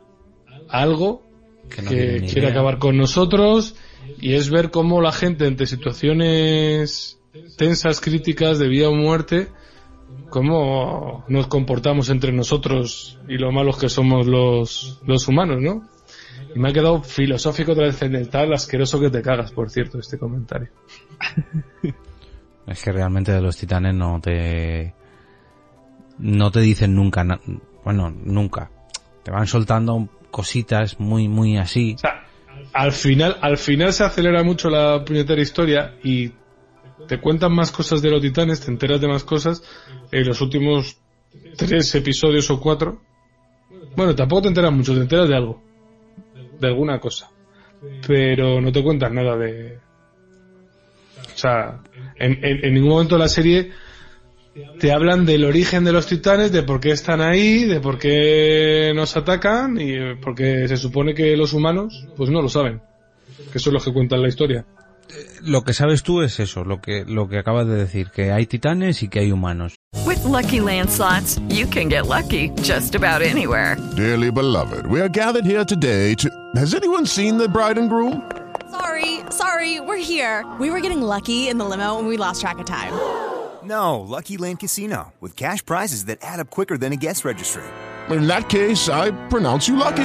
algo Que no quiere idea. acabar con nosotros, y es ver cómo la gente ante situaciones tensas, críticas de vida o muerte, cómo nos comportamos entre nosotros y lo malos que somos los, los humanos, ¿no? Y me ha quedado filosófico trascendental, asqueroso que te cagas, por cierto, este comentario. Es que realmente de los titanes no te... No te dicen nunca, na- bueno, nunca. Te van soltando cositas muy, muy así. O sea, al final, al final se acelera mucho la puñetera historia y te cuentan más cosas de los titanes, te enteras de más cosas en los últimos tres episodios o cuatro. Bueno, tampoco te enteras mucho, te enteras de algo. De alguna cosa. Pero no te cuentan nada de... O sea, en, en- ningún momento de la serie te hablan del origen de los titanes, de por qué están ahí, de por qué nos atacan y eh, porque se supone que los humanos pues no lo saben. Que eso es lo que cuentan la historia. Eh, lo que sabes tú es eso, lo que, lo que acabas de decir, que hay titanes y que hay humanos. With Lucky landslots, you can get lucky just about anywhere. Dearly beloved, we are gathered here today to. Has anyone seen the bride and groom? Sorry, sorry, we're here. We were getting lucky in the limo and we lost track of time. No, Lucky Land Casino, with cash prizes that add up quicker than a guest registry. In that case, I pronounce you lucky.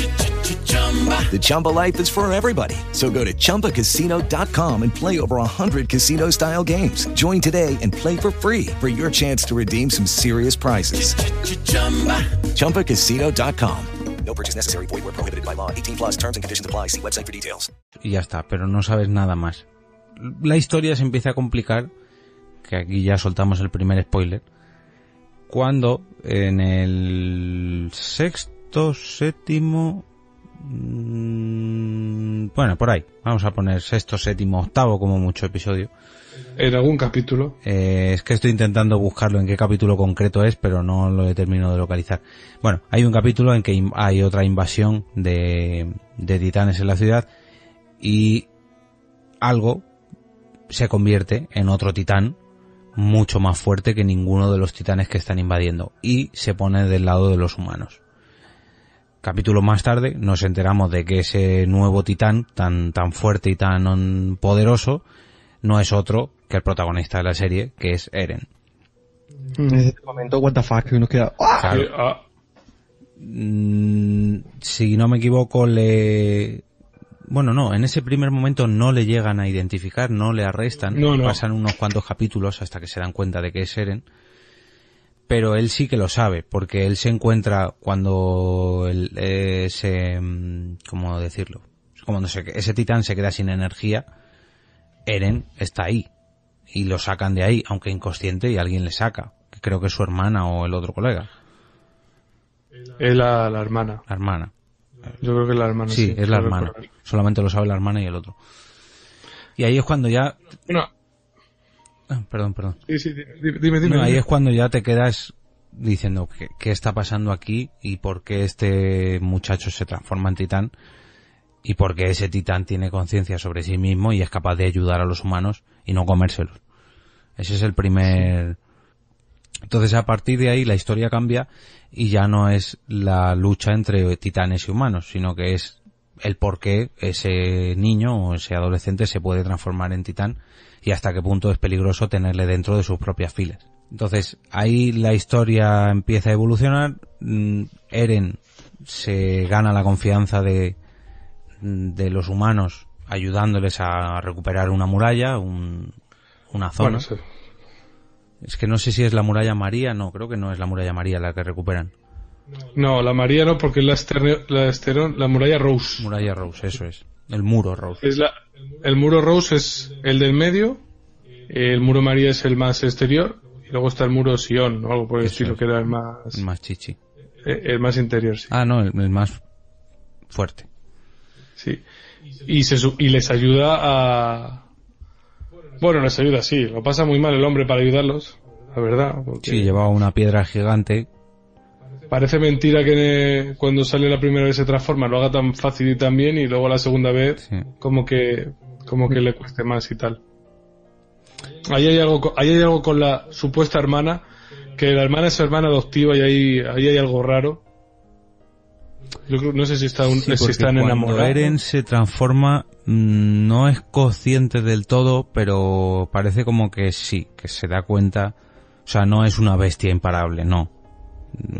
The Chumba life is for everybody. So go to ChumbaCasino.com and play over 100 casino style games. Join today and play for free for your chance to redeem some serious prizes. ChumbaCasino.com. No purchase necessary. Void where prohibited by law. 18 plus terms and conditions apply. See website for details. y ya está, pero no sabes nada más. La historia se empieza a complicar, que aquí ya soltamos el primer spoiler, cuando en el sexto, séptimo, mm, bueno, por ahí, vamos a poner sexto, séptimo, octavo como mucho episodio. En algún capítulo. Eh, es que estoy intentando buscarlo en qué capítulo concreto es, pero no lo he terminado de localizar. Bueno, hay un capítulo en que hay otra invasión de, de titanes en la ciudad y algo se convierte en otro titán mucho más fuerte que ninguno de los titanes que están invadiendo y se pone del lado de los humanos. Capítulo más tarde nos enteramos de que ese nuevo titán tan tan fuerte y tan mm, poderoso no es otro que el protagonista de la serie, que es Eren. En ese momento, what the fuck, uno queda... ¡ah! Claro. Ah, Mm, si no me equivoco, le... Bueno, no, en ese primer momento no le llegan a identificar, no le arrestan. No, no. Pasan unos cuantos capítulos hasta que se dan cuenta de que es Eren. Pero él sí que lo sabe, porque él se encuentra cuando él, eh, se... mm, ¿Cómo decirlo? Cuando se- ese titán se queda sin energía, Eren está ahí. Y lo sacan de ahí, aunque inconsciente, y alguien le saca. que Creo que es su hermana o el otro colega. es la, la hermana. La hermana. Yo creo que es la hermana. Sí, es la hermana. recordar. Solamente lo sabe la hermana y el otro. Y ahí es cuando ya... No, ah, Perdón, perdón. sí, sí, dime, dime. dime. No, ahí es cuando ya te quedas diciendo ¿qué, qué está pasando aquí y por qué este muchacho se transforma en titán y por qué ese titán tiene conciencia sobre sí mismo y es capaz de ayudar a los humanos y no comérselos. Ese es el primer... Entonces a partir de ahí la historia cambia y ya no es la lucha entre titanes y humanos, sino que es el por qué ese niño o ese adolescente se puede transformar en titán y hasta qué punto es peligroso tenerle dentro de sus propias filas. Entonces ahí la historia empieza a evolucionar, mm, Eren se gana la confianza de, de los humanos ayudándoles a recuperar una muralla, un- una zona. Bueno, sí. Es que no sé si es la muralla María, no, creo que no es la muralla María la que recuperan. No, la María no, porque es la, la, esterón- la muralla Rose. Muralla Rose, eso es. El muro Rose. Es la, el muro Rose es el del medio, el muro María es el más exterior, y luego está el muro Sion, o algo por el Eso estilo, es. que era el más, El más chichi. eh, el más interior, sí. Ah, no, el, el más fuerte. Sí. Y, se, y les ayuda a... Bueno, les ayuda, sí. Lo pasa muy mal el hombre para ayudarlos, la verdad. Porque Sí, llevaba una piedra gigante. Parece mentira que cuando sale la primera vez se transforma lo haga tan fácil y tan bien y luego la segunda vez Sí. como que como que le cueste más y tal. Ahí hay algo, ahí hay algo con la supuesta hermana, que la hermana es su hermana adoptiva y ahí, ahí hay algo raro. Yo creo, no sé si, está un- Sí, si están cuando enamorados. Eren se transforma, mm, no es consciente del todo, pero parece como que sí, que se da cuenta. O sea, no es una bestia imparable, no.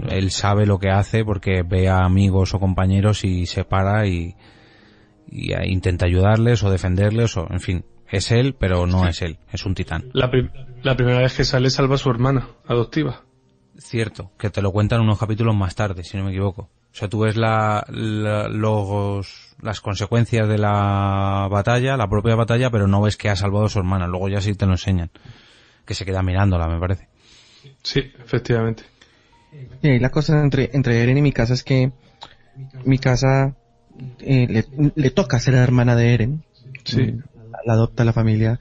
Él sabe lo que hace porque ve a amigos o compañeros y se para y, y a- intenta ayudarles o defenderles o, en fin, es él, pero no es él, es un titán. La, prim- la primera vez que sale salva a su hermana adoptiva. Cierto, que te lo cuentan unos capítulos más tarde, si no me equivoco. O sea, tú ves la, la- los, las consecuencias de la batalla, la propia batalla, pero no ves que ha salvado a su hermana. Luego ya sí te lo enseñan. Que se queda mirándola, me parece. Sí, efectivamente. Y ahí la cosa entre, entre Eren y mi casa es que mi casa eh, le, le toca ser la hermana de Eren. Sí. Mm, La, la adopta la familia.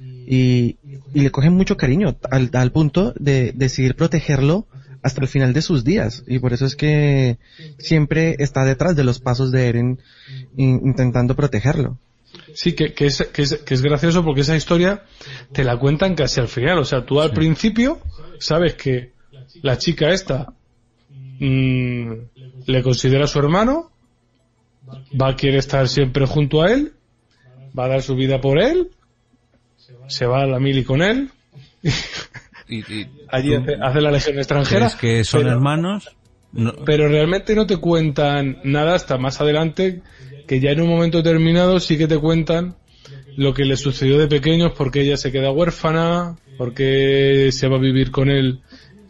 Y, y le cogen mucho cariño al, al punto de decidir protegerlo hasta el final de sus días. Y por eso es que siempre está detrás de los pasos de Eren in- intentando protegerlo. Sí, que, que, es, que, es, que es gracioso porque esa historia te la cuentan casi al final. O sea, tú al principio sabes que la chica esta mm, le considera su hermano, va a querer estar siempre junto a él, va a dar su vida por él, se va a la mili con él, allí hace, hace la legión extranjera. ¿Crees que son pero- hermanos? No- pero realmente no te cuentan nada hasta más adelante, que ya en un momento determinado sí que te cuentan lo que le sucedió de pequeños, porque ella se queda huérfana, porque se va a vivir con él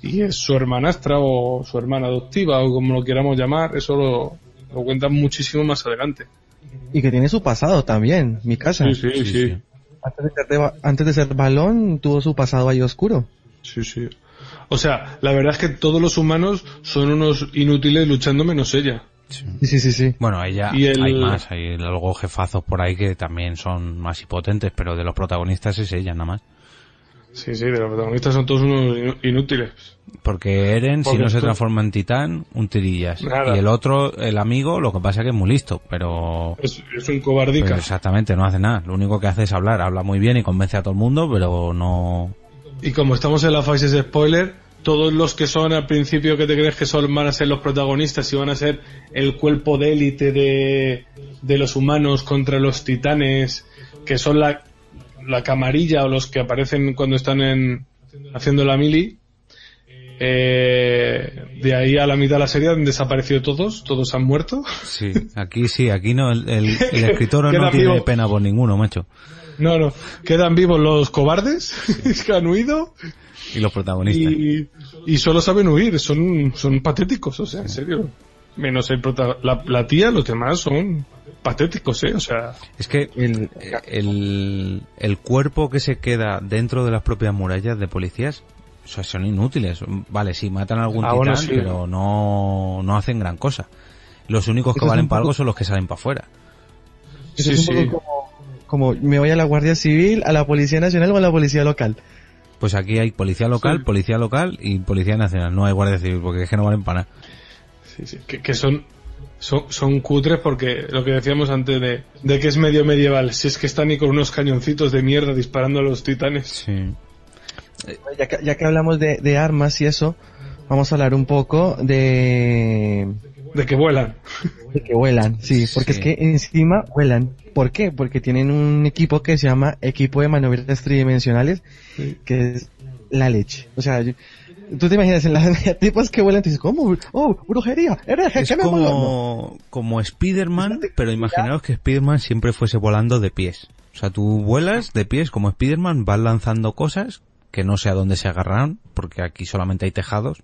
y es su hermanastra o su hermana adoptiva o como lo queramos llamar, eso lo, lo cuentan muchísimo más adelante. Y que tiene su pasado también, mi casa. Sí, sí, sí. Antes de ser, antes de ser balón, tuvo su pasado ahí oscuro. Sí, sí. O sea, la verdad es que todos los humanos son unos inútiles luchando menos ella. Sí, sí, sí. sí. Bueno, ella Y el- hay más, hay algo jefazos por ahí que también son más impotentes, pero de los protagonistas es ella nada más. Sí, sí, de los protagonistas son todos unos inútiles. Porque Eren, si no se transforma en titán, un tirillas. Nada. Y el otro, el amigo, lo que pasa es que es muy listo, pero... Es, es un cobardica. pero exactamente, no hace nada. Lo único que hace es hablar. Habla muy bien y convence a todo el mundo, pero no... Y como estamos en la fase de spoiler, todos los que son al principio que te crees que son van a ser los protagonistas y van a ser el cuerpo de élite de, de los humanos contra los titanes, que son la, la camarilla o los que aparecen cuando están en, haciendo la mili, eh, de ahí a la mitad de la serie han desaparecido todos, todos han muerto. Sí, aquí sí, aquí no, el, el- el escritor no tiene pena por ninguno, macho. No, no, quedan vivos los cobardes que han huido Y los protagonistas. y, y solo saben huir, son, son patéticos, o sea, en serio. Menos el prota- la, la tía, los demás son patéticos, eh, o sea. Es que el, el, el cuerpo que se queda dentro de las propias murallas de policías o sea, son inútiles. Vale, sí, matan a algún Ah, titán, sí. pero no, no hacen gran cosa. Los únicos que valen para algo son los que salen para afuera. Eso es un poco como, como me voy a la Guardia Civil, a la Policía Nacional o a la Policía Local. Pues aquí hay policía local, Sí. policía local y policía nacional. No hay guardia civil porque es que no valen para nada. Sí, sí, que, que son, son, son cutres porque lo que decíamos antes de, de que es medio medieval, si es que están ahí con unos cañoncitos de mierda disparando a los titanes. Sí. Ya que, ya que hablamos de, de armas y eso, vamos a hablar un poco de... De que vuelan. De que vuelan, sí, porque Sí. es que encima vuelan. ¿Por qué? Porque tienen un equipo que se llama Equipo de Maniobras Tridimensionales, que es la leche. O sea, yo- tú te imaginas en las tipos que vuelan y dices, ¿cómo? ¡Oh, brujería! ¡Eres Es que me mola". No. como, como Spider-Man, pero imaginaos que Spider-Man siempre fuese volando de pies. O sea, tú vuelas de pies como Spider-Man, vas lanzando cosas que no sé a dónde se agarrarán, porque aquí solamente hay tejados,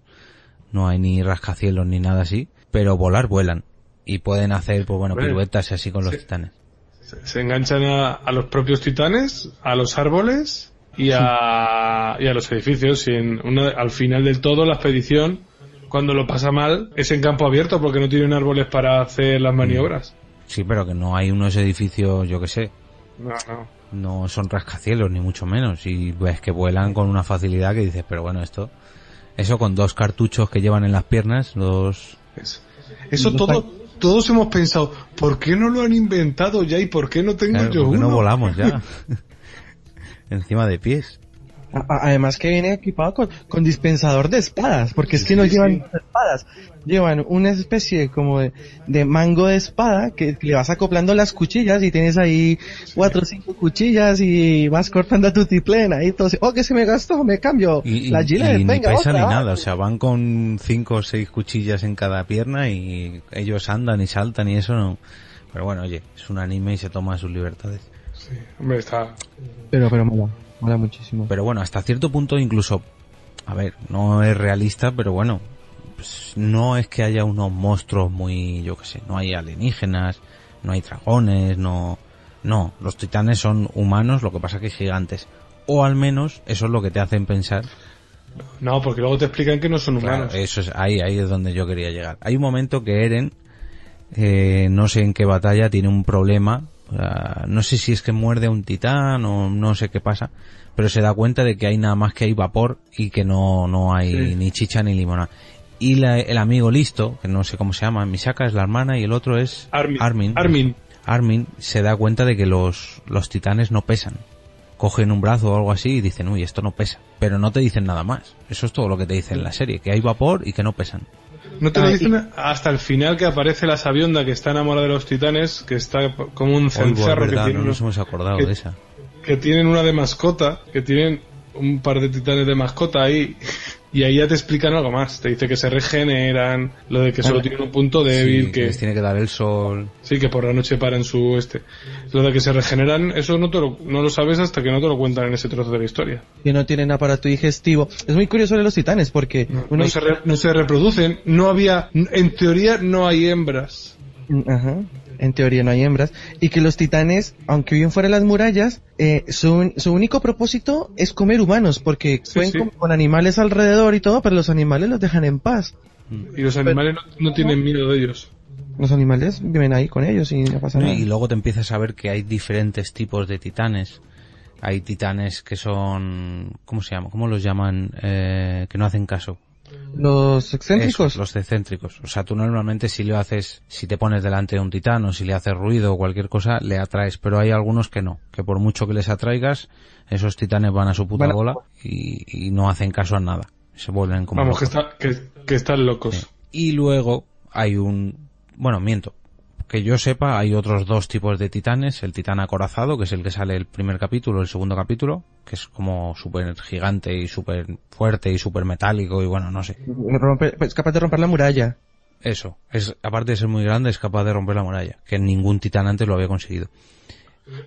no hay ni rascacielos ni nada así, pero volar vuelan. Y pueden hacer, pues bueno, piruetas y así con los sí. titanes. Se, se enganchan a, a los propios titanes, a los árboles y a, y a los edificios. Y en una, al final del todo, la expedición, cuando lo pasa mal, es en campo abierto porque no tienen árboles para hacer las maniobras. Sí, pero que no hay unos edificios, yo que sé, No, no. no son rascacielos ni mucho menos y ves que vuelan con una facilidad que dices pero bueno esto eso con dos cartuchos que llevan en las piernas dos Eso todo, todos hemos pensado, ¿por qué no lo han inventado ya y por qué no tengo Claro, yo ¿por qué uno? no volamos ya encima de pies. Además que viene equipado con, con dispensador de espadas, porque es que no llevan sí. espadas, llevan una especie como de, de mango de espada que, le vas acoplando las cuchillas y tienes ahí cuatro o cinco cuchillas y vas cortando a tu tiplén ahí todo así, oh que se me gastó, me cambio, y, y- la gilet, y ni venga pesan otra. ni nada o sea van con cinco o seis cuchillas en cada pierna y ellos andan y saltan y eso no. Pero bueno oye es un anime y se toma sus libertades Hombre, está... Pero, pero mola, mola muchísimo. Pero bueno, hasta cierto punto incluso, a ver, no es realista, pero bueno, pues no es que haya unos monstruos muy, yo qué sé, no hay alienígenas, no hay dragones, no, no, los titanes son humanos, lo que pasa que gigantes. O al menos eso es lo que te hacen pensar. No, porque luego te explican que no son Claro, humanos. eso es, ahí, ahí es donde yo quería llegar. Hay un momento que Eren, eh, no sé en qué batalla, tiene un problema. No sé si es que muerde a un titán o no sé qué pasa, pero se da cuenta de que hay nada más que hay vapor y que no, no hay Sí. ni chicha ni limonada. Y la- el amigo listo, que no sé cómo se llama, Misaka es la hermana y el otro es Armin. Armin. Armin. Armin se da cuenta de que los, los titanes no pesan. Cogen un brazo o algo así y dicen, uy, esto no pesa. Pero no te dicen nada más. Eso es todo lo que te dicen en la serie, que hay vapor y que no pesan. No te lo Ah, dicen hasta el final que aparece la sabionda que está enamorada de los titanes, que está como un cencerro que, tiene no nos hemos acordado que- de esa. que tienen una de mascota, que tienen un par de titanes de mascota ahí, y ahí ya te explican algo más. Te dice que se regeneran, lo de que solo tienen un punto débil, Sí, que les tiene que dar el sol. sí, que por la noche paran su este. Lo de que se regeneran, eso no, te lo, no lo sabes hasta que no te lo cuentan en ese trozo de la historia. Que no tienen aparato digestivo. Es muy curioso de los titanes porque uno No se, re- no se reproducen, no había, en teoría no hay hembras. Ajá. En teoría no hay hembras, y que los titanes, aunque viven fuera de las murallas, eh, su, su único propósito es comer humanos, porque pueden sí. comer con animales alrededor y todo, pero los animales los dejan en paz. Y los animales no, no tienen miedo de ellos. Los animales viven ahí con ellos y no pasa nada. Y luego te empiezas a ver que hay diferentes tipos de titanes. Hay titanes que son, ¿cómo se llama? ¿Cómo los llaman? Eh, que no hacen caso. Los excéntricos. Eso, los excéntricos. O sea, tú normalmente si lo haces, si te pones delante de un titán o si le haces ruido o cualquier cosa, le atraes. Pero hay algunos que no. Que por mucho que les atraigas, esos titanes van a su puta bola y, y no hacen caso a nada. Se vuelven como Vamos, que, locos. está, que, que están locos. Y luego hay un, bueno, miento. Que yo sepa, hay otros dos tipos de titanes. El titán acorazado, que es el que sale el primer capítulo, el segundo capítulo, que es como súper gigante y súper fuerte y súper metálico y bueno, no sé. Rompe- es capaz de romper la muralla. Eso, es, aparte de ser muy grande, es capaz de romper la muralla, que ningún titán antes lo había conseguido.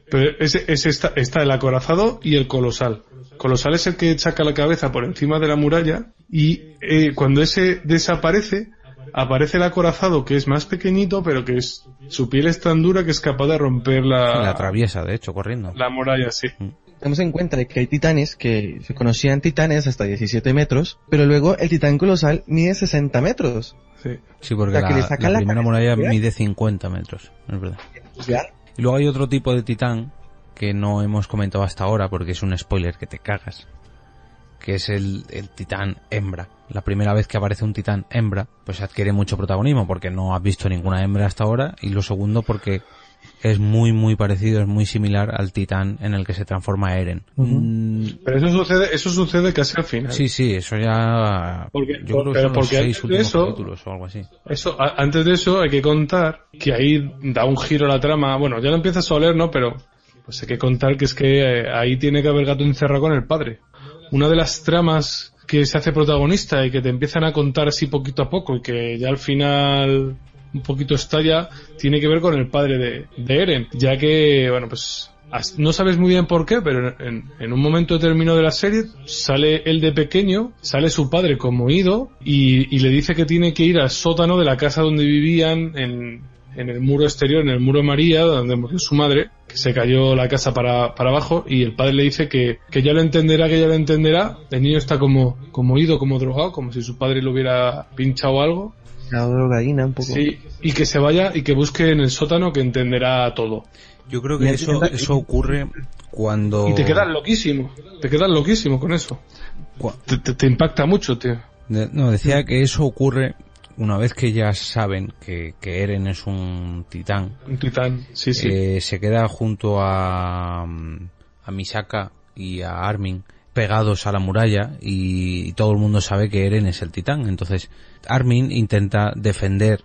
Pero ese, ese está, está el acorazado y el colosal. Colosal es el que saca la cabeza por encima de la muralla y eh, cuando ese desaparece, aparece el acorazado que es más pequeñito, pero que es su piel es tan dura que es capaz de romper la, la atraviesa, de hecho, corriendo. la muralla, sí. Tenemos en cuenta de que hay titanes que se conocían titanes hasta 17 metros, pero luego el titán colosal mide 60 metros. Sí. Sí, porque O sea, que la, le sacan la la primera muralla ¿verdad? mide 50 metros, es verdad. Y luego hay otro tipo de titán que no hemos comentado hasta ahora porque es un spoiler que te cagas. Que es el, el titán hembra. La primera vez que aparece un titán hembra, pues adquiere mucho protagonismo porque no has visto ninguna hembra hasta ahora. Y lo segundo porque es muy muy parecido, es muy similar al titán en el que se transforma Eren. Mm, Pero eso sucede, eso sucede casi al final. sí, sí, eso ya... Porque- yo creo que pero son los porque seis antes de últimos eso- capítulos o algo así. Eso, a- antes de eso hay que contar que ahí da un giro la trama. Bueno, ya lo empiezas a oler, ¿no? Pero pues hay que contar que es que eh, ahí tiene que haber gato encerrado con el padre. Una de las tramas que se hace protagonista y que te empiezan a contar así poquito a poco y que ya al final un poquito estalla, tiene que ver con el padre de, de Eren, ya que, bueno, pues no sabes muy bien por qué, pero en, en un momento determinado de la serie sale él de pequeño, sale su padre como ido y, y le dice que tiene que ir al sótano de la casa donde vivían en, en el muro exterior, en el muro María, donde murió su madre, que se cayó la casa para, para abajo y el padre le dice que, que ya lo entenderá, que ya lo entenderá. El niño está como, como ido, como drogado, como si su padre lo hubiera pinchado algo. La drogadina un poco. Sí, y que se vaya y que busque en el sótano que entenderá todo. Yo creo que eso, eso ocurre cuando... Y te quedas loquísimo, te quedas loquísimo con eso. Te, te- te impacta mucho, tío. No, decía que eso ocurre una vez que ya saben que, que Eren es un titán. Un titán, sí, sí. eh, se queda junto a, mm, a Misaka y a Armin pegados a la muralla y, y todo el mundo sabe que Eren es el titán. Entonces Armin intenta defender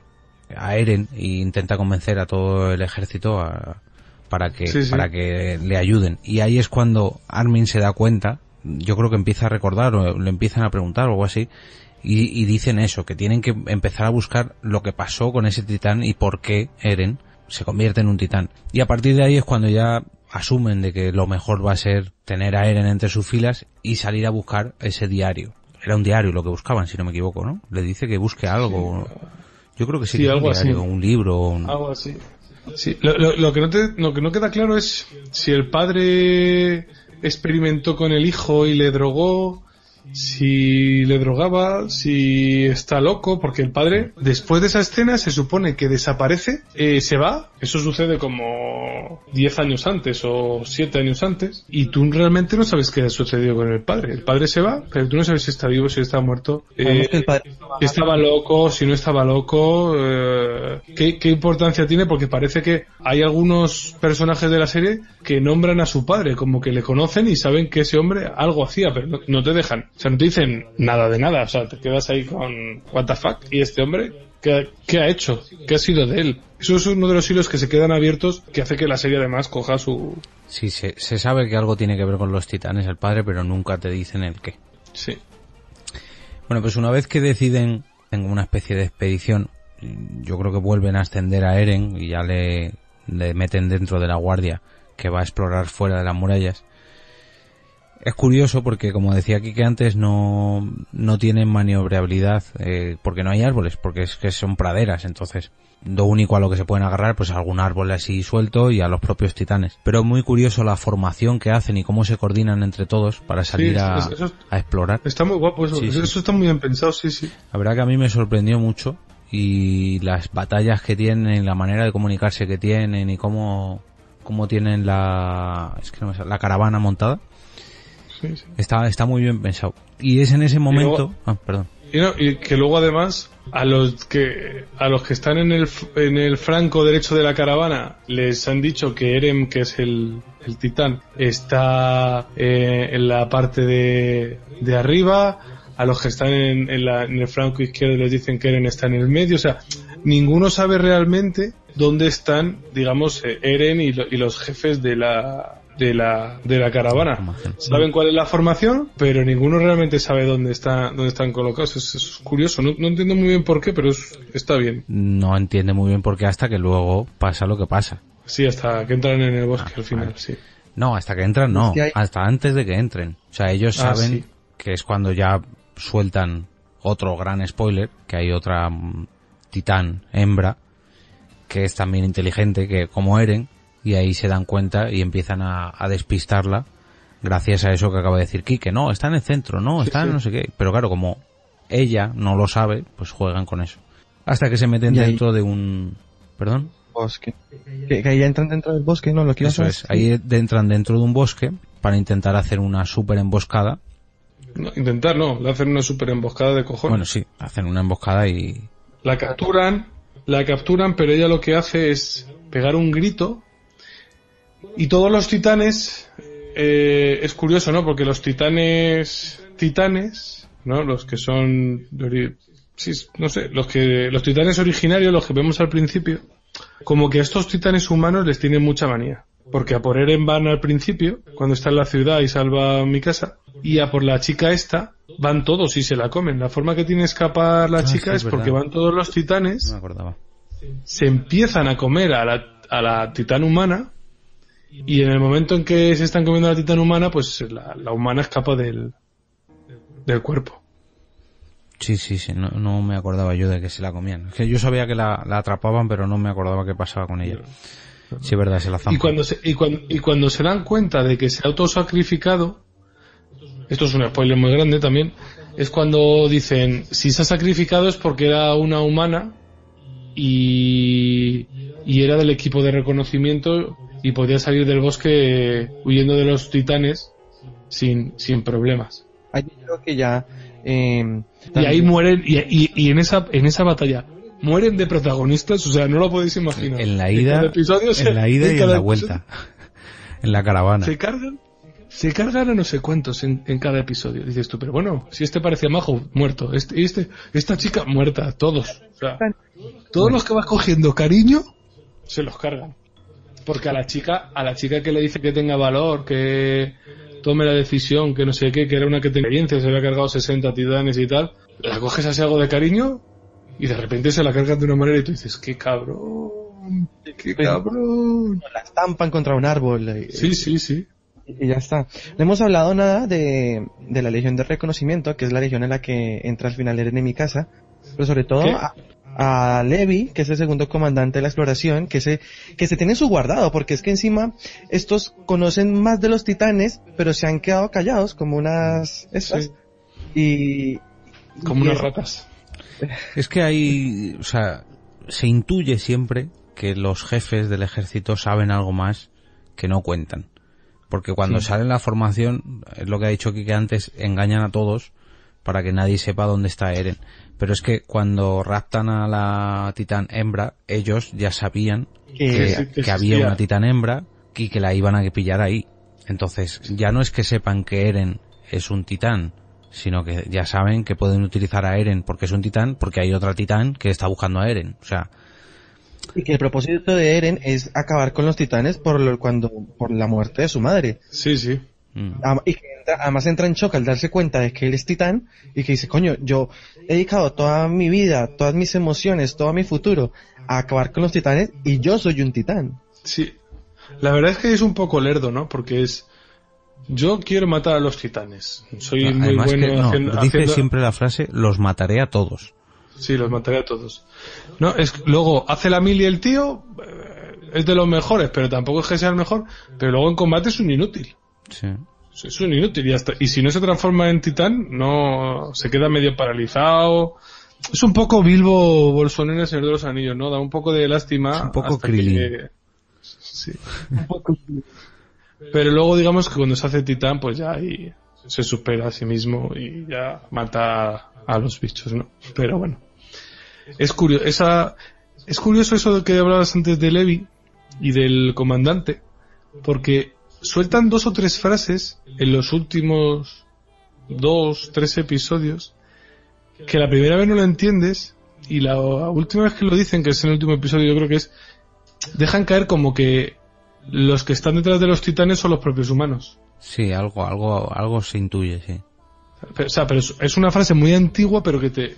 a Eren e intenta convencer a todo el ejército a- para que Sí, sí. para que le ayuden. Y ahí es cuando Armin se da cuenta, yo creo que empieza a recordar o le empiezan a preguntar o algo así. Y, y dicen eso, que tienen que empezar a buscar lo que pasó con ese titán y por qué Eren se convierte en un titán. Y a partir de ahí es cuando ya asumen de que lo mejor va a ser tener a Eren entre sus filas y salir a buscar ese diario. Era un diario lo que buscaban, si no me equivoco, ¿no? Le dice que busque algo. Yo creo que sí, Sí, que es un algo así. diario, un libro. un- Algo así. Sí, lo, lo- lo que no te, lo que no queda claro es si el padre experimentó con el hijo y le drogó, si le drogaba, si está loco, porque el padre, después de esa escena, se supone que desaparece, eh, se va, eso sucede como 10 años antes o 7 años antes, y tú realmente no sabes qué ha sucedido con el padre. El padre se va, pero tú no sabes si está vivo, si está muerto. Eh, si estaba loco, si no estaba loco, eh, ¿qué, qué importancia tiene? Porque parece que hay algunos personajes de la serie que nombran a su padre, como que le conocen y saben que ese hombre algo hacía, pero no, no te dejan. O sea, no te dicen nada de nada, o sea, te quedas ahí con what the fuck, y este hombre, ¿qué, qué ha hecho? ¿Qué ha sido de él? Eso es uno de los hilos que se quedan abiertos que hace que la serie además coja su... Sí, se, se sabe que algo tiene que ver con los titanes el padre, pero nunca te dicen el qué. Sí. Bueno, pues una vez que deciden, en una especie de expedición, yo creo que vuelven a ascender a Eren y ya le, le meten dentro de la guardia que va a explorar fuera de las murallas. Es curioso porque, como decía aquí que antes, no, no tienen maniobrabilidad eh, porque no hay árboles, porque es que son praderas, entonces lo único a lo que se pueden agarrar pues algún árbol así suelto y a los propios titanes. Pero es muy curioso la formación que hacen y cómo se coordinan entre todos para salir Sí, a, es- eso- a explorar. Está muy guapo eso. Sí, sí. Eso está muy bien pensado, sí, sí. La verdad que a mí me sorprendió mucho y las batallas que tienen, la manera de comunicarse que tienen y cómo, cómo tienen la, es que no me sale, la caravana montada. Sí, sí. Está, está muy bien pensado. Y es en ese momento, luego- ah, perdón. Y, no, y que luego además a los que a los que están en el en el franco derecho de la caravana les han dicho que Eren que es el, el titán está eh, en la parte de, de arriba a los que están en, en la- en el franco izquierdo les dicen que Eren está en el medio o sea ninguno sabe realmente dónde están digamos eh, Eren y, lo- y los jefes de la de la, de la caravana. Saben cuál es la formación, pero ninguno realmente sabe dónde está, dónde están colocados. Es, es curioso, no, no entiendo muy bien por qué, pero es- está bien. No entiende muy bien por qué hasta que luego pasa lo que pasa. Sí, hasta que entran en el bosque Ah, al final, sí. No, hasta que entran no, Es que hay- hasta antes de que entren. O sea, ellos Ah, saben sí. que es cuando ya sueltan otro gran spoiler, que hay otra mm, titán hembra, que es también inteligente, que como Eren, y ahí se dan cuenta y empiezan a, a despistarla gracias a eso que acaba de decir Kike. No, está en el centro, no, Sí, está en sí. no sé qué. Pero claro, como ella no lo sabe, pues juegan con eso. Hasta que se meten Y ahí- dentro de un... ¿Perdón? Bosque. Que, que ahí ya entran dentro del bosque, ¿no? Lo que Eso es, ahí de- entran dentro de un bosque para intentar hacer una super emboscada. No, intentar, no, le hacen una super emboscada de cojones. Bueno, sí, hacen una emboscada y... La capturan, la capturan, pero ella lo que hace es pegar un grito. Y todos los titanes, eh, es curioso, ¿no? Porque los titanes, titanes, ¿no? Los que son, sí, no sé, los que, los titanes originarios, los que vemos al principio, como que a estos titanes humanos les tienen mucha manía. Porque a por Eren van al principio, cuando está en la ciudad y salva mi casa, y a por la chica esta, van todos y se la comen. La forma que tiene de escapar la Ah, sí, chica es es porque van todos los titanes, No me acordaba. se empiezan a comer a la, a la titán humana, y en el momento en que se están comiendo la titán humana, pues la, la humana escapa del, del cuerpo. Sí, sí, sí, no, no me acordaba yo de que se la comían. Es que yo sabía que la, la atrapaban, pero no me acordaba qué pasaba con ella. Sí, es verdad, se la zampan. Y cuando, se, y, cuando, y cuando se dan cuenta de que se ha autosacrificado, esto es un spoiler muy grande también, es cuando dicen, si se ha sacrificado es porque era una humana y, y era del equipo de reconocimiento y podía salir del bosque huyendo de los titanes sin, sin problemas. Ahí creo que ya... eh, Y ahí mueren, y, y, y en esa, en esa batalla, mueren de protagonistas, o sea, no lo podéis imaginar. En la En ida, cada episodio se- en la ida y en la episodio- vuelta. en la caravana. Se cargan, se cargan a no sé cuántos en, en cada episodio. Dices tú, pero bueno, si este parecía majo, muerto. Este, este, esta chica, muerta. Todos. O sea, todos los que vas cogiendo cariño, se los cargan. Porque a la chica, a la chica que le dice que tenga valor, que tome la decisión, que no sé qué, que era una que tenía experiencia, se había cargado 60 titanes y tal, la coges así algo de cariño y de repente se la cargan de una manera y tú dices, qué cabrón, qué cabrón. La estampan contra un árbol. eh, Sí, sí, sí. Y ya está. No hemos hablado nada de, de la Legión de Reconocimiento, que es la legión en la que entra al final en mi casa. Pero sobre todo ¿Qué? A, Levi, que es el segundo comandante de la exploración, que se, que se tiene su guardado, porque es que encima estos conocen más de los titanes, pero se han quedado callados como unas estas. Y, Como y unas es- ratas. Es que hay, o sea, se intuye siempre que los jefes del ejército saben algo más que no cuentan. Porque cuando Sí. sale la formación, es lo que ha dicho Kike antes, engañan a todos para que nadie sepa dónde está Eren. Pero es que cuando raptan a la titán hembra, ellos ya sabían Que- había una titán hembra y que la iban a pillar ahí. Entonces, ya no es que sepan que Eren es un titán, sino que ya saben que pueden utilizar a Eren porque es un titán, porque hay otra titán que está buscando a Eren. O sea, y que el propósito de Eren es acabar con los titanes por lo, cuando, por la muerte de su madre. Sí, sí. Mm, Y que entra- además entra en shock al darse cuenta de que él es titán y que dice, coño, yo he dedicado toda mi vida, todas mis emociones, todo mi futuro a acabar con los titanes y yo soy un titán. Sí. La verdad es que es un poco lerdo, ¿no? Porque es. yo quiero matar a los titanes. Soy muy Además bueno que, no, haciendo, dice haciendo- siempre la frase, los mataré a todos. Sí, los mataré a todos. No, es luego hace la mili el tío, eh, es de los mejores, pero tampoco es que sea el mejor, pero luego en combate es un inútil. Sí. Es un inútil y ya está. Y si no se transforma en titán, no se queda medio paralizado. Es un poco Bilbo Bolsonaro en el Señor de los Anillos, ¿no? Da un poco de lástima. un poco hasta que- Sí, un poco Pero luego digamos que cuando se hace titán, pues ya ahí se supera a sí mismo y ya mata a los bichos, ¿no? Pero bueno. Es curioso, esa, es curioso eso de que hablabas antes de Levi y del comandante, porque sueltan dos o tres frases en los últimos dos, tres episodios que la primera vez no lo entiendes y la última vez que lo dicen, que es en el último episodio, yo creo que es dejan caer como que los que están detrás de los titanes son los propios humanos. Sí, algo, algo, algo se intuye, sí. Pero, o sea, pero es, es una frase muy antigua, pero que te,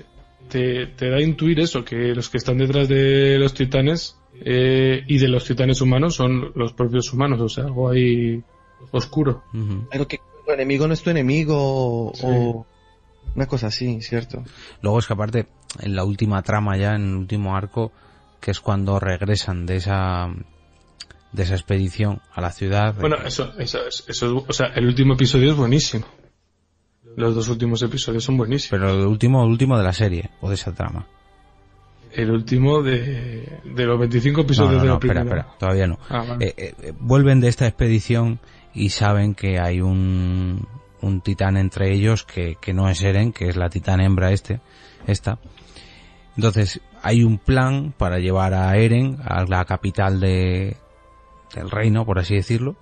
te, te da a intuir eso, que los que están detrás de los titanes eh, y de los titanes humanos son los propios humanos, o sea, algo ahí oscuro. Pero que tu enemigo no es tu enemigo o una cosa así, ¿cierto? Luego es que aparte, en la última trama ya, en el último arco, que es cuando regresan de esa de esa expedición a la ciudad. Bueno, eso, eso, eso, o sea, el último episodio es buenísimo. Los dos últimos episodios son buenísimos. Pero el último, el último de la serie, o de esa trama. El último de, de los 25 No, episodios no, de no, la espera, primera. espera, todavía no. Ah, vale. Eh, eh, eh, vuelven de esta expedición y saben que hay un, un titán entre ellos que, que no es Eren, que es la titán hembra este, esta. Entonces, hay un plan para llevar a Eren a la capital de, del reino, por así decirlo,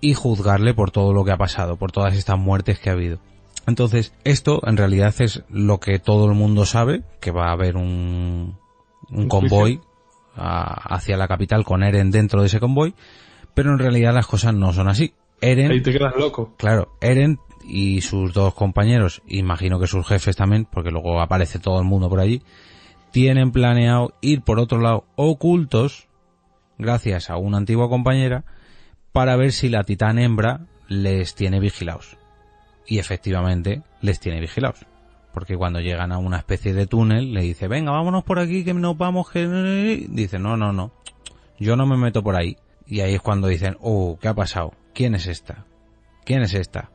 y juzgarle por todo lo que ha pasado, por todas estas muertes que ha habido. Entonces, esto en realidad es lo que todo el mundo sabe, que va a haber un, un Un convoy a- hacia la capital con Eren dentro de ese convoy, pero en realidad las cosas no son así. Eren, Ahí te quedas loco. claro, Eren y sus dos compañeros, imagino que sus jefes también, porque luego aparece todo el mundo por allí, tienen planeado ir por otro lado ocultos, gracias a una antigua compañera, para ver si la titán hembra les tiene vigilados. Y efectivamente les tiene vigilados. Porque cuando llegan a una especie de túnel, le dice, venga, vámonos por aquí, que nos vamos, que... Dice, no, no, no, yo no me meto por ahí. Y ahí es cuando dicen, oh, ¿qué ha pasado? ¿Quién es esta? ¿Quién es esta?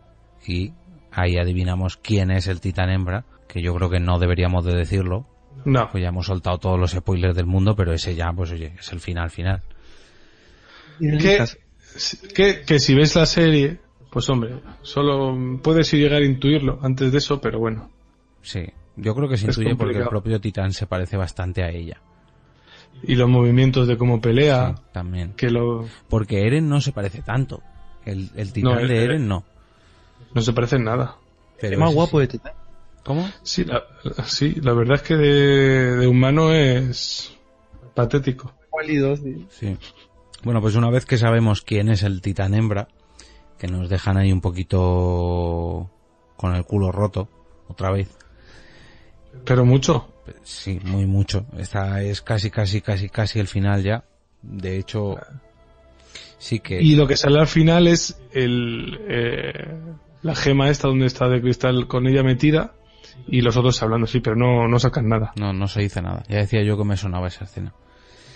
Y ahí adivinamos quién es el titán hembra, que yo creo que no deberíamos de decirlo. No. Pues ya hemos soltado todos los spoilers del mundo, pero ese ya, pues oye, es el final final. Que, que, que si ves la serie, pues hombre, solo puedes llegar a intuirlo antes de eso, pero bueno. Sí, yo creo que se Es intuye porque el propio titán se parece bastante a ella. Y los movimientos de cómo pelea, Sí, también. que lo, Porque Eren no se parece tanto. El, el titán No, de Eren- Eren no. no se parecen nada. Pero Es más ese guapo de titán. ¿Cómo? Sí, la, sí, la verdad es que de, de humano es patético. Sí. Bueno, pues una vez que sabemos quién es el titán hembra, que nos dejan ahí un poquito con el culo roto, otra vez. Pero mucho. Sí, muy mucho. Esta es casi, casi, casi, casi el final ya. De hecho, sí que... Y lo que sale al final es el, eh, la gema esta donde está de cristal con ella metida y los otros hablando, sí, pero no, no sacan nada. No, no se dice nada. Ya decía yo que me sonaba esa escena.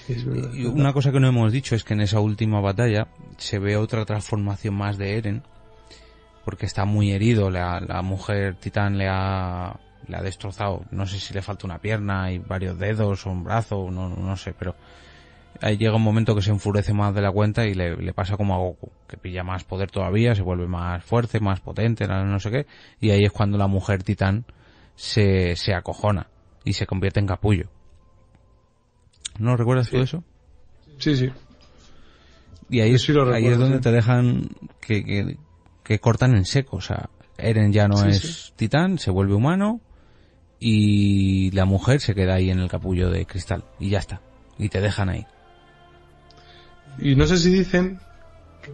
Es verdad. Y una cosa que no hemos dicho es que en esa última batalla se ve otra transformación más de Eren, porque está muy herido, la, la mujer titán le ha, le ha destrozado, no sé si le falta una pierna y varios dedos o un brazo, no, no sé, pero ahí llega un momento que se enfurece más de la cuenta y le, le pasa como a Goku, que pilla más poder todavía, se vuelve más fuerte, más potente, no sé qué, y ahí es cuando la mujer titán se, se acojona y se convierte en capullo. ¿No recuerdas tú eso? Sí, sí. Y ahí, sí ahí es donde sí. te dejan que, que, que cortan en seco. O sea, Eren ya no Sí, es sí. titán, se vuelve humano y la mujer se queda ahí en el capullo de cristal y ya está. Y te dejan ahí. Y no sé si dicen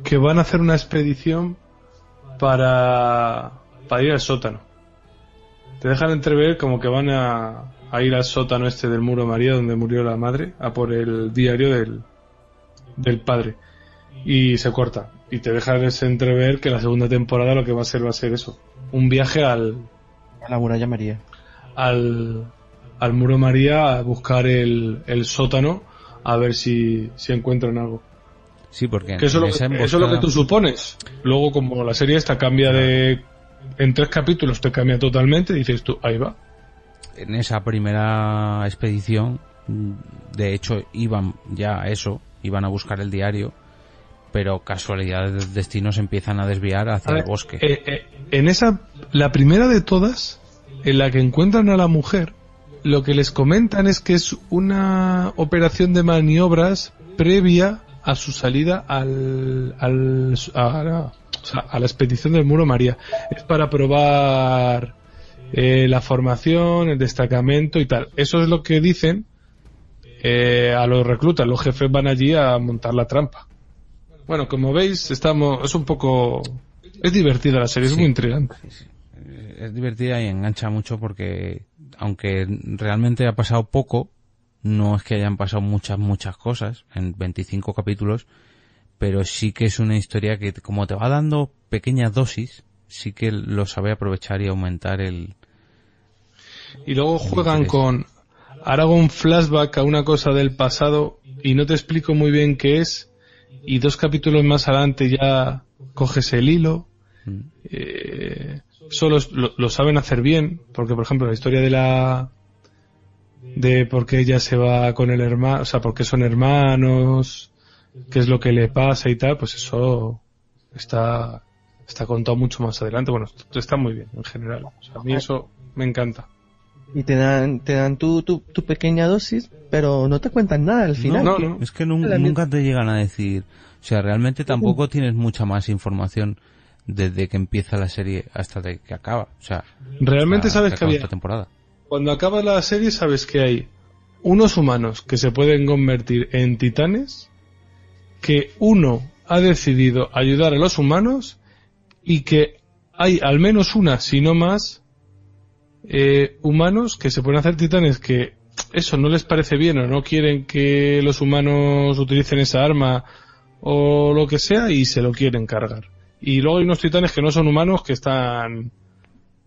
que van a hacer una expedición para, para ir al sótano. Te dejan entrever como que van a, a ir al sótano este del muro María donde murió la madre a por el diario del, del padre. Y se corta. y te deja entrever que la segunda temporada lo que va a ser va a ser eso. Un viaje al... A la muralla María. Al, al muro María a buscar el, el sótano a ver si, si encuentran algo. Sí, porque Que eso, es lo que, eso es lo que tú supones. Luego, como la serie esta cambia de. En tres capítulos te cambia totalmente, dices tú, ahí va. en esa primera expedición, de hecho, iban ya a eso, iban a buscar el diario, pero casualidades del destino se empiezan a desviar hacia A ver, el bosque. eh, eh, en esa. La primera de todas, en la que encuentran a la mujer, lo que les comentan es que es una operación de maniobras previa a su salida al, al a, la, o sea, a la expedición del Muro María. Es para probar eh, la formación, el destacamento y tal. Eso es lo que dicen eh, a los reclutas. Los jefes van allí a montar la trampa. Bueno, como veis, estamos, es un poco, es divertida la serie, es muy intrigante. Es divertida y engancha mucho porque aunque realmente ha pasado poco, no es que hayan pasado muchas, muchas cosas en 25 capítulos, pero sí que es una historia que como te va dando pequeñas dosis, sí que lo sabe aprovechar y aumentar el... Y luego juegan con, ahora hago un flashback a una cosa del pasado y no te explico muy bien qué es y dos capítulos más adelante ya coges el hilo. Eh, solo es- lo, lo saben hacer bien, porque por ejemplo la historia de la de por qué ella se va con el hermano, o sea, por qué son hermanos, qué es lo que le pasa y tal, pues eso está está contado mucho más adelante. Bueno, está muy bien en general. O sea, a mí eso me encanta. Y te dan, te dan tu, tu, tu pequeña dosis, pero no te cuentan nada al final. No, es que nun- La nunca te llegan a decir, o sea, realmente tampoco tienes mucha más información desde que empieza la serie hasta de que acaba, o sea, Realmente sabes que había- esta temporada. Cuando acaba la serie sabes que hay unos humanos que se pueden convertir en titanes, que uno ha decidido ayudar a los humanos y que hay al menos una, si no más, eh, humanos que se pueden hacer titanes que eso no les parece bien o no quieren que los humanos utilicen esa arma o lo que sea y se lo quieren cargar. Y luego hay unos titanes que no son humanos que están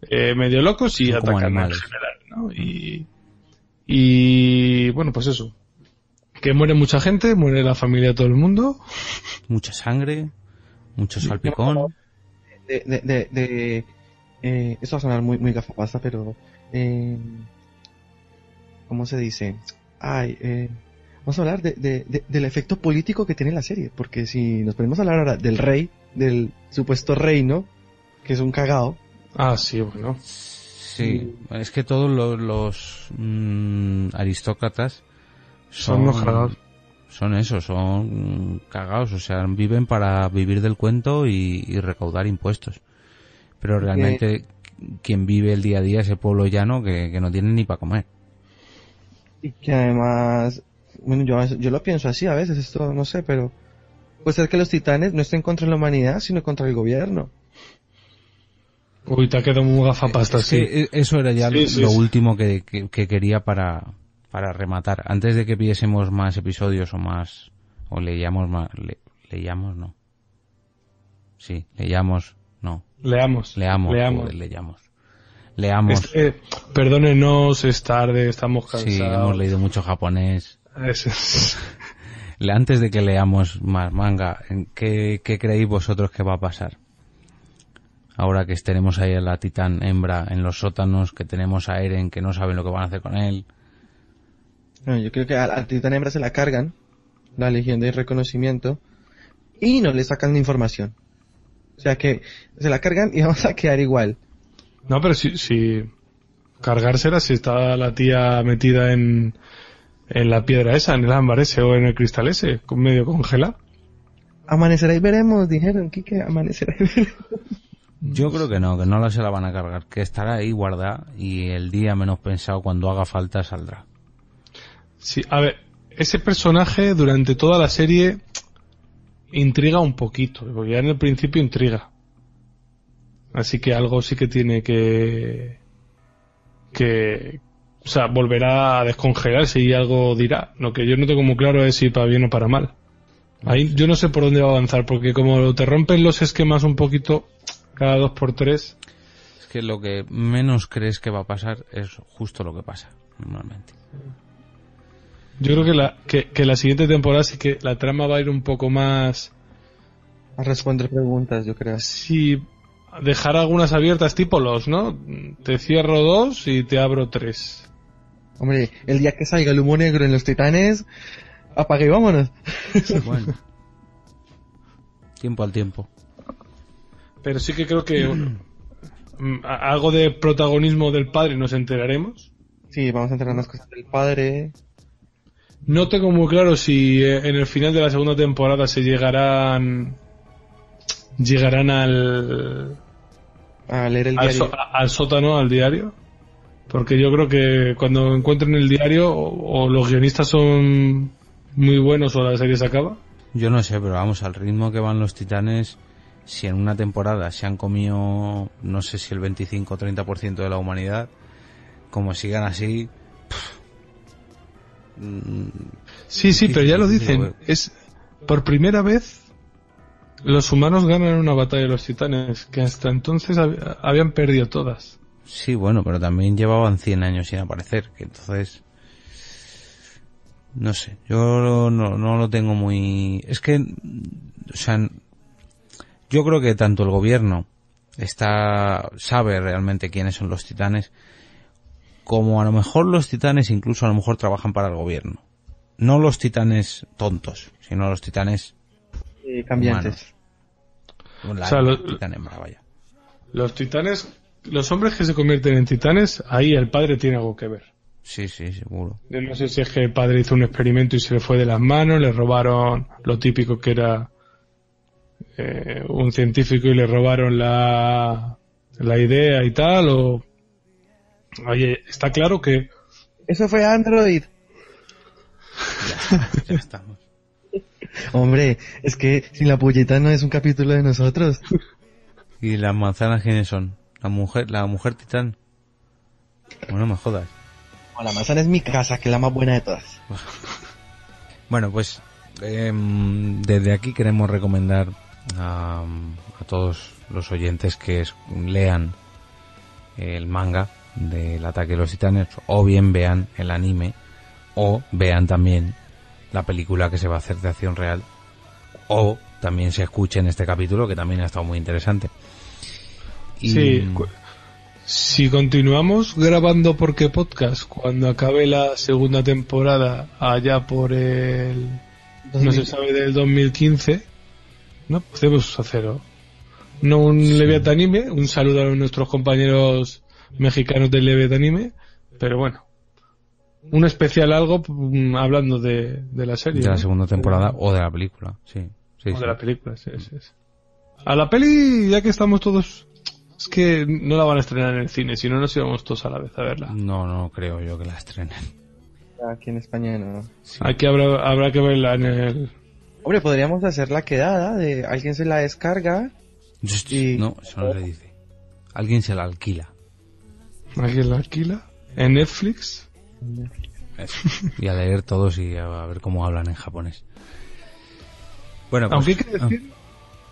eh, medio locos y Son atacan en general, ¿no? Y, y bueno, pues eso. Que muere mucha gente, muere la familia de todo el mundo. Mucha sangre, mucho salpicón. de, de, de, de- eh, esto va a sonar muy, muy gafapasta, pero eh, ¿cómo se dice? Ay, eh, vamos a hablar de, de- de- del efecto político que tiene la serie, porque si nos ponemos a hablar ahora del rey, del supuesto reino, que es un cagao. Ah, sí, bueno. Sí, es que todos los, los, mm, aristócratas Son son, unos cagaos. son eso, son cagados, o sea, viven para vivir del cuento y, y recaudar impuestos. Pero realmente quien vive el día a día es el pueblo llano que, que no tiene ni para comer. Y que además, bueno, yo, yo lo pienso así a veces, esto no sé, pero puede ser que los titanes no estén contra la humanidad, sino contra el gobierno. Uy, te ha quedado muy gafapasta, Es sí. que eso era ya Sí, lo, sí, lo sí. último que, que- que quería para, para rematar. Antes de que pidiésemos más episodios o más, o leíamos más, le- leíamos no. Sí, leíamos, no. Leamos. Leamos, Leamos. joder, leíamos. Leamos. Es que, perdónenos, es tarde, estamos cansados. Sí, hemos leído mucho japonés. Eso es. Antes de que leamos más manga, ¿en ¿qué, qué creéis vosotros que va a pasar? Ahora que tenemos ahí a la titán hembra en los sótanos, que tenemos a Eren que no saben lo que van a hacer con él. Bueno, yo creo que a la titán hembra se la cargan, la legión de reconocimiento, y no le sacan la información. O sea que se la cargan y vamos a quedar igual. No, pero si, si cargársela, si está la tía metida en, en la piedra esa, en el ámbar ese o en el cristal ese, con medio congelado. Amanecerá y veremos, dijeron, Kike, amanecerá y veremos. Yo creo que no, que no la se la van a cargar, que estará ahí guardada y el día menos pensado cuando haga falta saldrá. Sí, a ver, ese personaje durante toda la serie intriga un poquito, porque ya en el principio intriga. Así que algo sí que tiene que que o sea, volverá a descongelarse y algo dirá. Lo que yo no tengo muy claro es si para bien o para mal. Ahí yo no sé por dónde va a avanzar, porque como te rompen los esquemas un poquito cada dos por tres. Es que lo que menos crees que va a pasar es justo lo que pasa, normalmente. Yo creo que la, que, que la siguiente temporada sí que la trama va a ir un poco más... A responder preguntas, yo creo. Sí, dejar algunas abiertas tipo los, ¿no? Te cierro dos y te abro tres. Hombre, el día que salga el humo negro en los titanes, apague y vámonos. Bueno. tiempo al tiempo. Pero sí que creo que mm, a- algo de protagonismo del padre nos enteraremos. Sí, vamos a enterar las cosas del padre. No tengo muy claro si eh, en el final de la segunda temporada se llegarán llegarán al A leer el al, diario. so- a- al sótano, al diario. Porque yo creo que cuando encuentren el diario o, o los guionistas son muy buenos o la serie se acaba. Yo no sé, pero vamos, al ritmo que van los titanes, si en una temporada se han comido, no sé si el 25 o 30% de la humanidad, como sigan así... pff, mm, Sí, sí, pero ya lo dicen. digo, Es por primera vez los humanos ganan una batalla de los titanes que hasta entonces hab- habían perdido todas. Sí, bueno, pero también llevaban 100 años sin aparecer, que entonces... No sé, yo no, no lo tengo muy... Es que, o sea, yo creo que tanto el gobierno está sabe realmente quiénes son los titanes, como a lo mejor los titanes incluso a lo mejor trabajan para el gobierno. No los titanes tontos, sino los titanes Eh, cambiantes. humanos. La O sea, lo- titán hembra, vaya. Los titanes, los hombres que se convierten en titanes, ahí el padre tiene algo que ver. Sí, sí, seguro. Yo no sé si es que el padre hizo un experimento y se le fue de las manos, le robaron lo típico que era eh, un científico y le robaron la, la idea y tal, o... Oye, está claro que Eso fue Android. Ya estamos. Hombre, es que sin la pulleta no es un capítulo de nosotros. ¿Y las manzanas quiénes son? La mujer, la mujer titán. Bueno, no me jodas. O la manzana es mi casa, que es la más buena de todas. Bueno, pues em, desde aquí queremos recomendar a, a todos los oyentes que es- lean el manga del ataque de los titanes o bien vean el anime o vean también la película que se va a hacer de acción real o también se escuchen este capítulo que también ha estado muy interesante. Y- Sí, si continuamos grabando porque podcast cuando acabe la segunda temporada allá por el no se sabe del 2015 no podemos hacerlo no un Leviatanime un saludo a nuestros compañeros mexicanos del Leviatanime pero bueno un especial algo mm, hablando de, de la serie de la ¿no? segunda temporada o de la película, sí. sí, o sí. de la película sí, sí, sí. a la peli ya que estamos todos es que no la van a estrenar en el cine si no nos íbamos todos a la vez a verla No, no creo yo que la estrenen. Aquí en España no. Aquí habrá, habrá que verla en el... Hombre, podríamos hacer la quedada de alguien se la descarga. Y... No, eso no se dice. Alguien se la alquila. ¿Alguien la alquila? ¿En Netflix? Eso. Y a leer todos y a ver cómo hablan en japonés. Bueno, pues, Aunque hay que decir,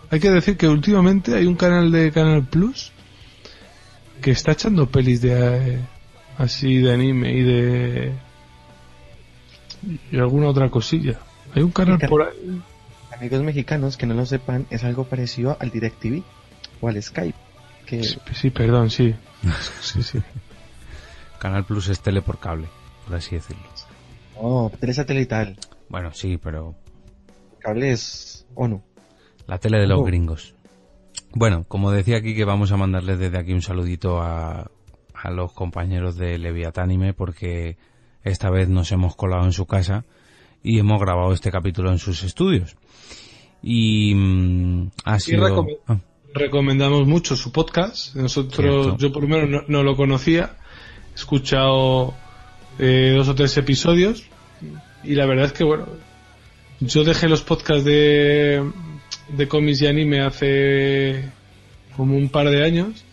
hay que decir que últimamente hay un canal de Canal Plus que está echando pelis de eh, así de anime y de y alguna otra cosilla. Hay un canal Ca- por ahí. Amigos mexicanos que no lo sepan, es algo parecido al DirecTV o al Skype. Que Sí, sí, perdón, sí. Sí, sí. Canal Plus es tele por cable, por así decirlo. no, tele satelital. Bueno, sí, pero Cable es ONU. la tele de los Oh. gringos. Bueno, como decía aquí que vamos a mandarles desde aquí un saludito a, a los compañeros de Leviatánime porque esta vez nos hemos colado en su casa y hemos grabado este capítulo en sus estudios. Y mm, ha Y sido... Ah, recomendamos mucho su podcast. Nosotros, Cierto. yo por lo menos no, no lo conocía. He escuchado eh, dos o tres episodios y la verdad es que bueno, yo dejé los podcasts de, de cómics y anime hace como un par de años.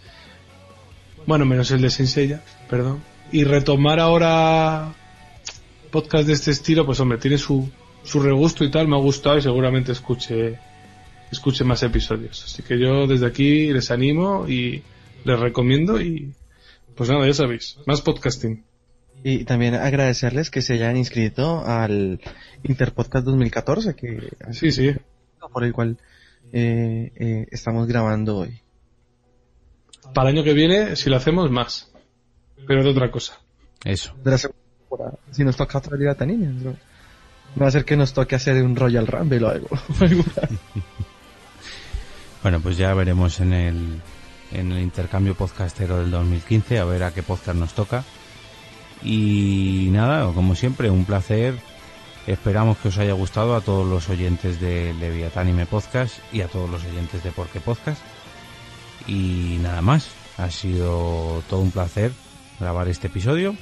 Bueno, menos el de Senseiya, perdón. Y retomar ahora podcast de este estilo, pues hombre, tiene su su regusto y tal me ha gustado y seguramente escuche escuche más episodios. Así que yo desde aquí les animo y les recomiendo y pues nada, ya sabéis, más podcasting. Y también agradecerles que se hayan inscrito al Interpodcast 2014, que sí, sí. Por el cual eh, eh, estamos grabando hoy. Para el año que viene, si lo hacemos, más. Pero de otra cosa. Eso. De la segunda temporada. Si nos toca otra liga tan niña, ¿no? va a ser que nos toque hacer un Royal Rumble o algo. bueno, pues ya veremos en el, en el intercambio podcastero del 2015 a ver a qué podcast nos toca. Y nada, como siempre, un placer. Esperamos que os haya gustado a todos los oyentes de Leviatánime Podcast y a todos los oyentes de Porque Podcast. Y nada más, ha sido todo un placer grabar este episodio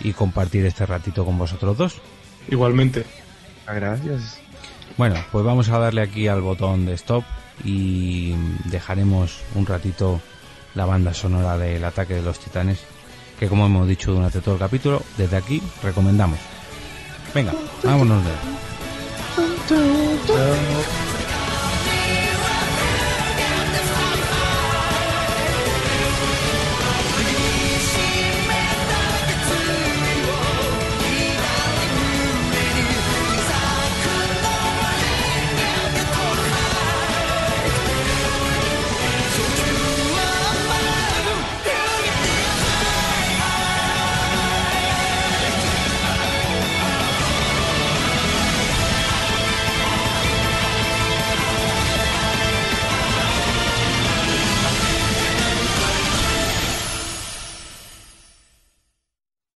y compartir este ratito con vosotros dos. Igualmente. Gracias. Bueno, pues vamos a darle aquí al botón de stop y dejaremos un ratito la banda sonora del ataque de los titanes que como hemos dicho durante todo el capítulo, desde aquí recomendamos. Venga, vámonos de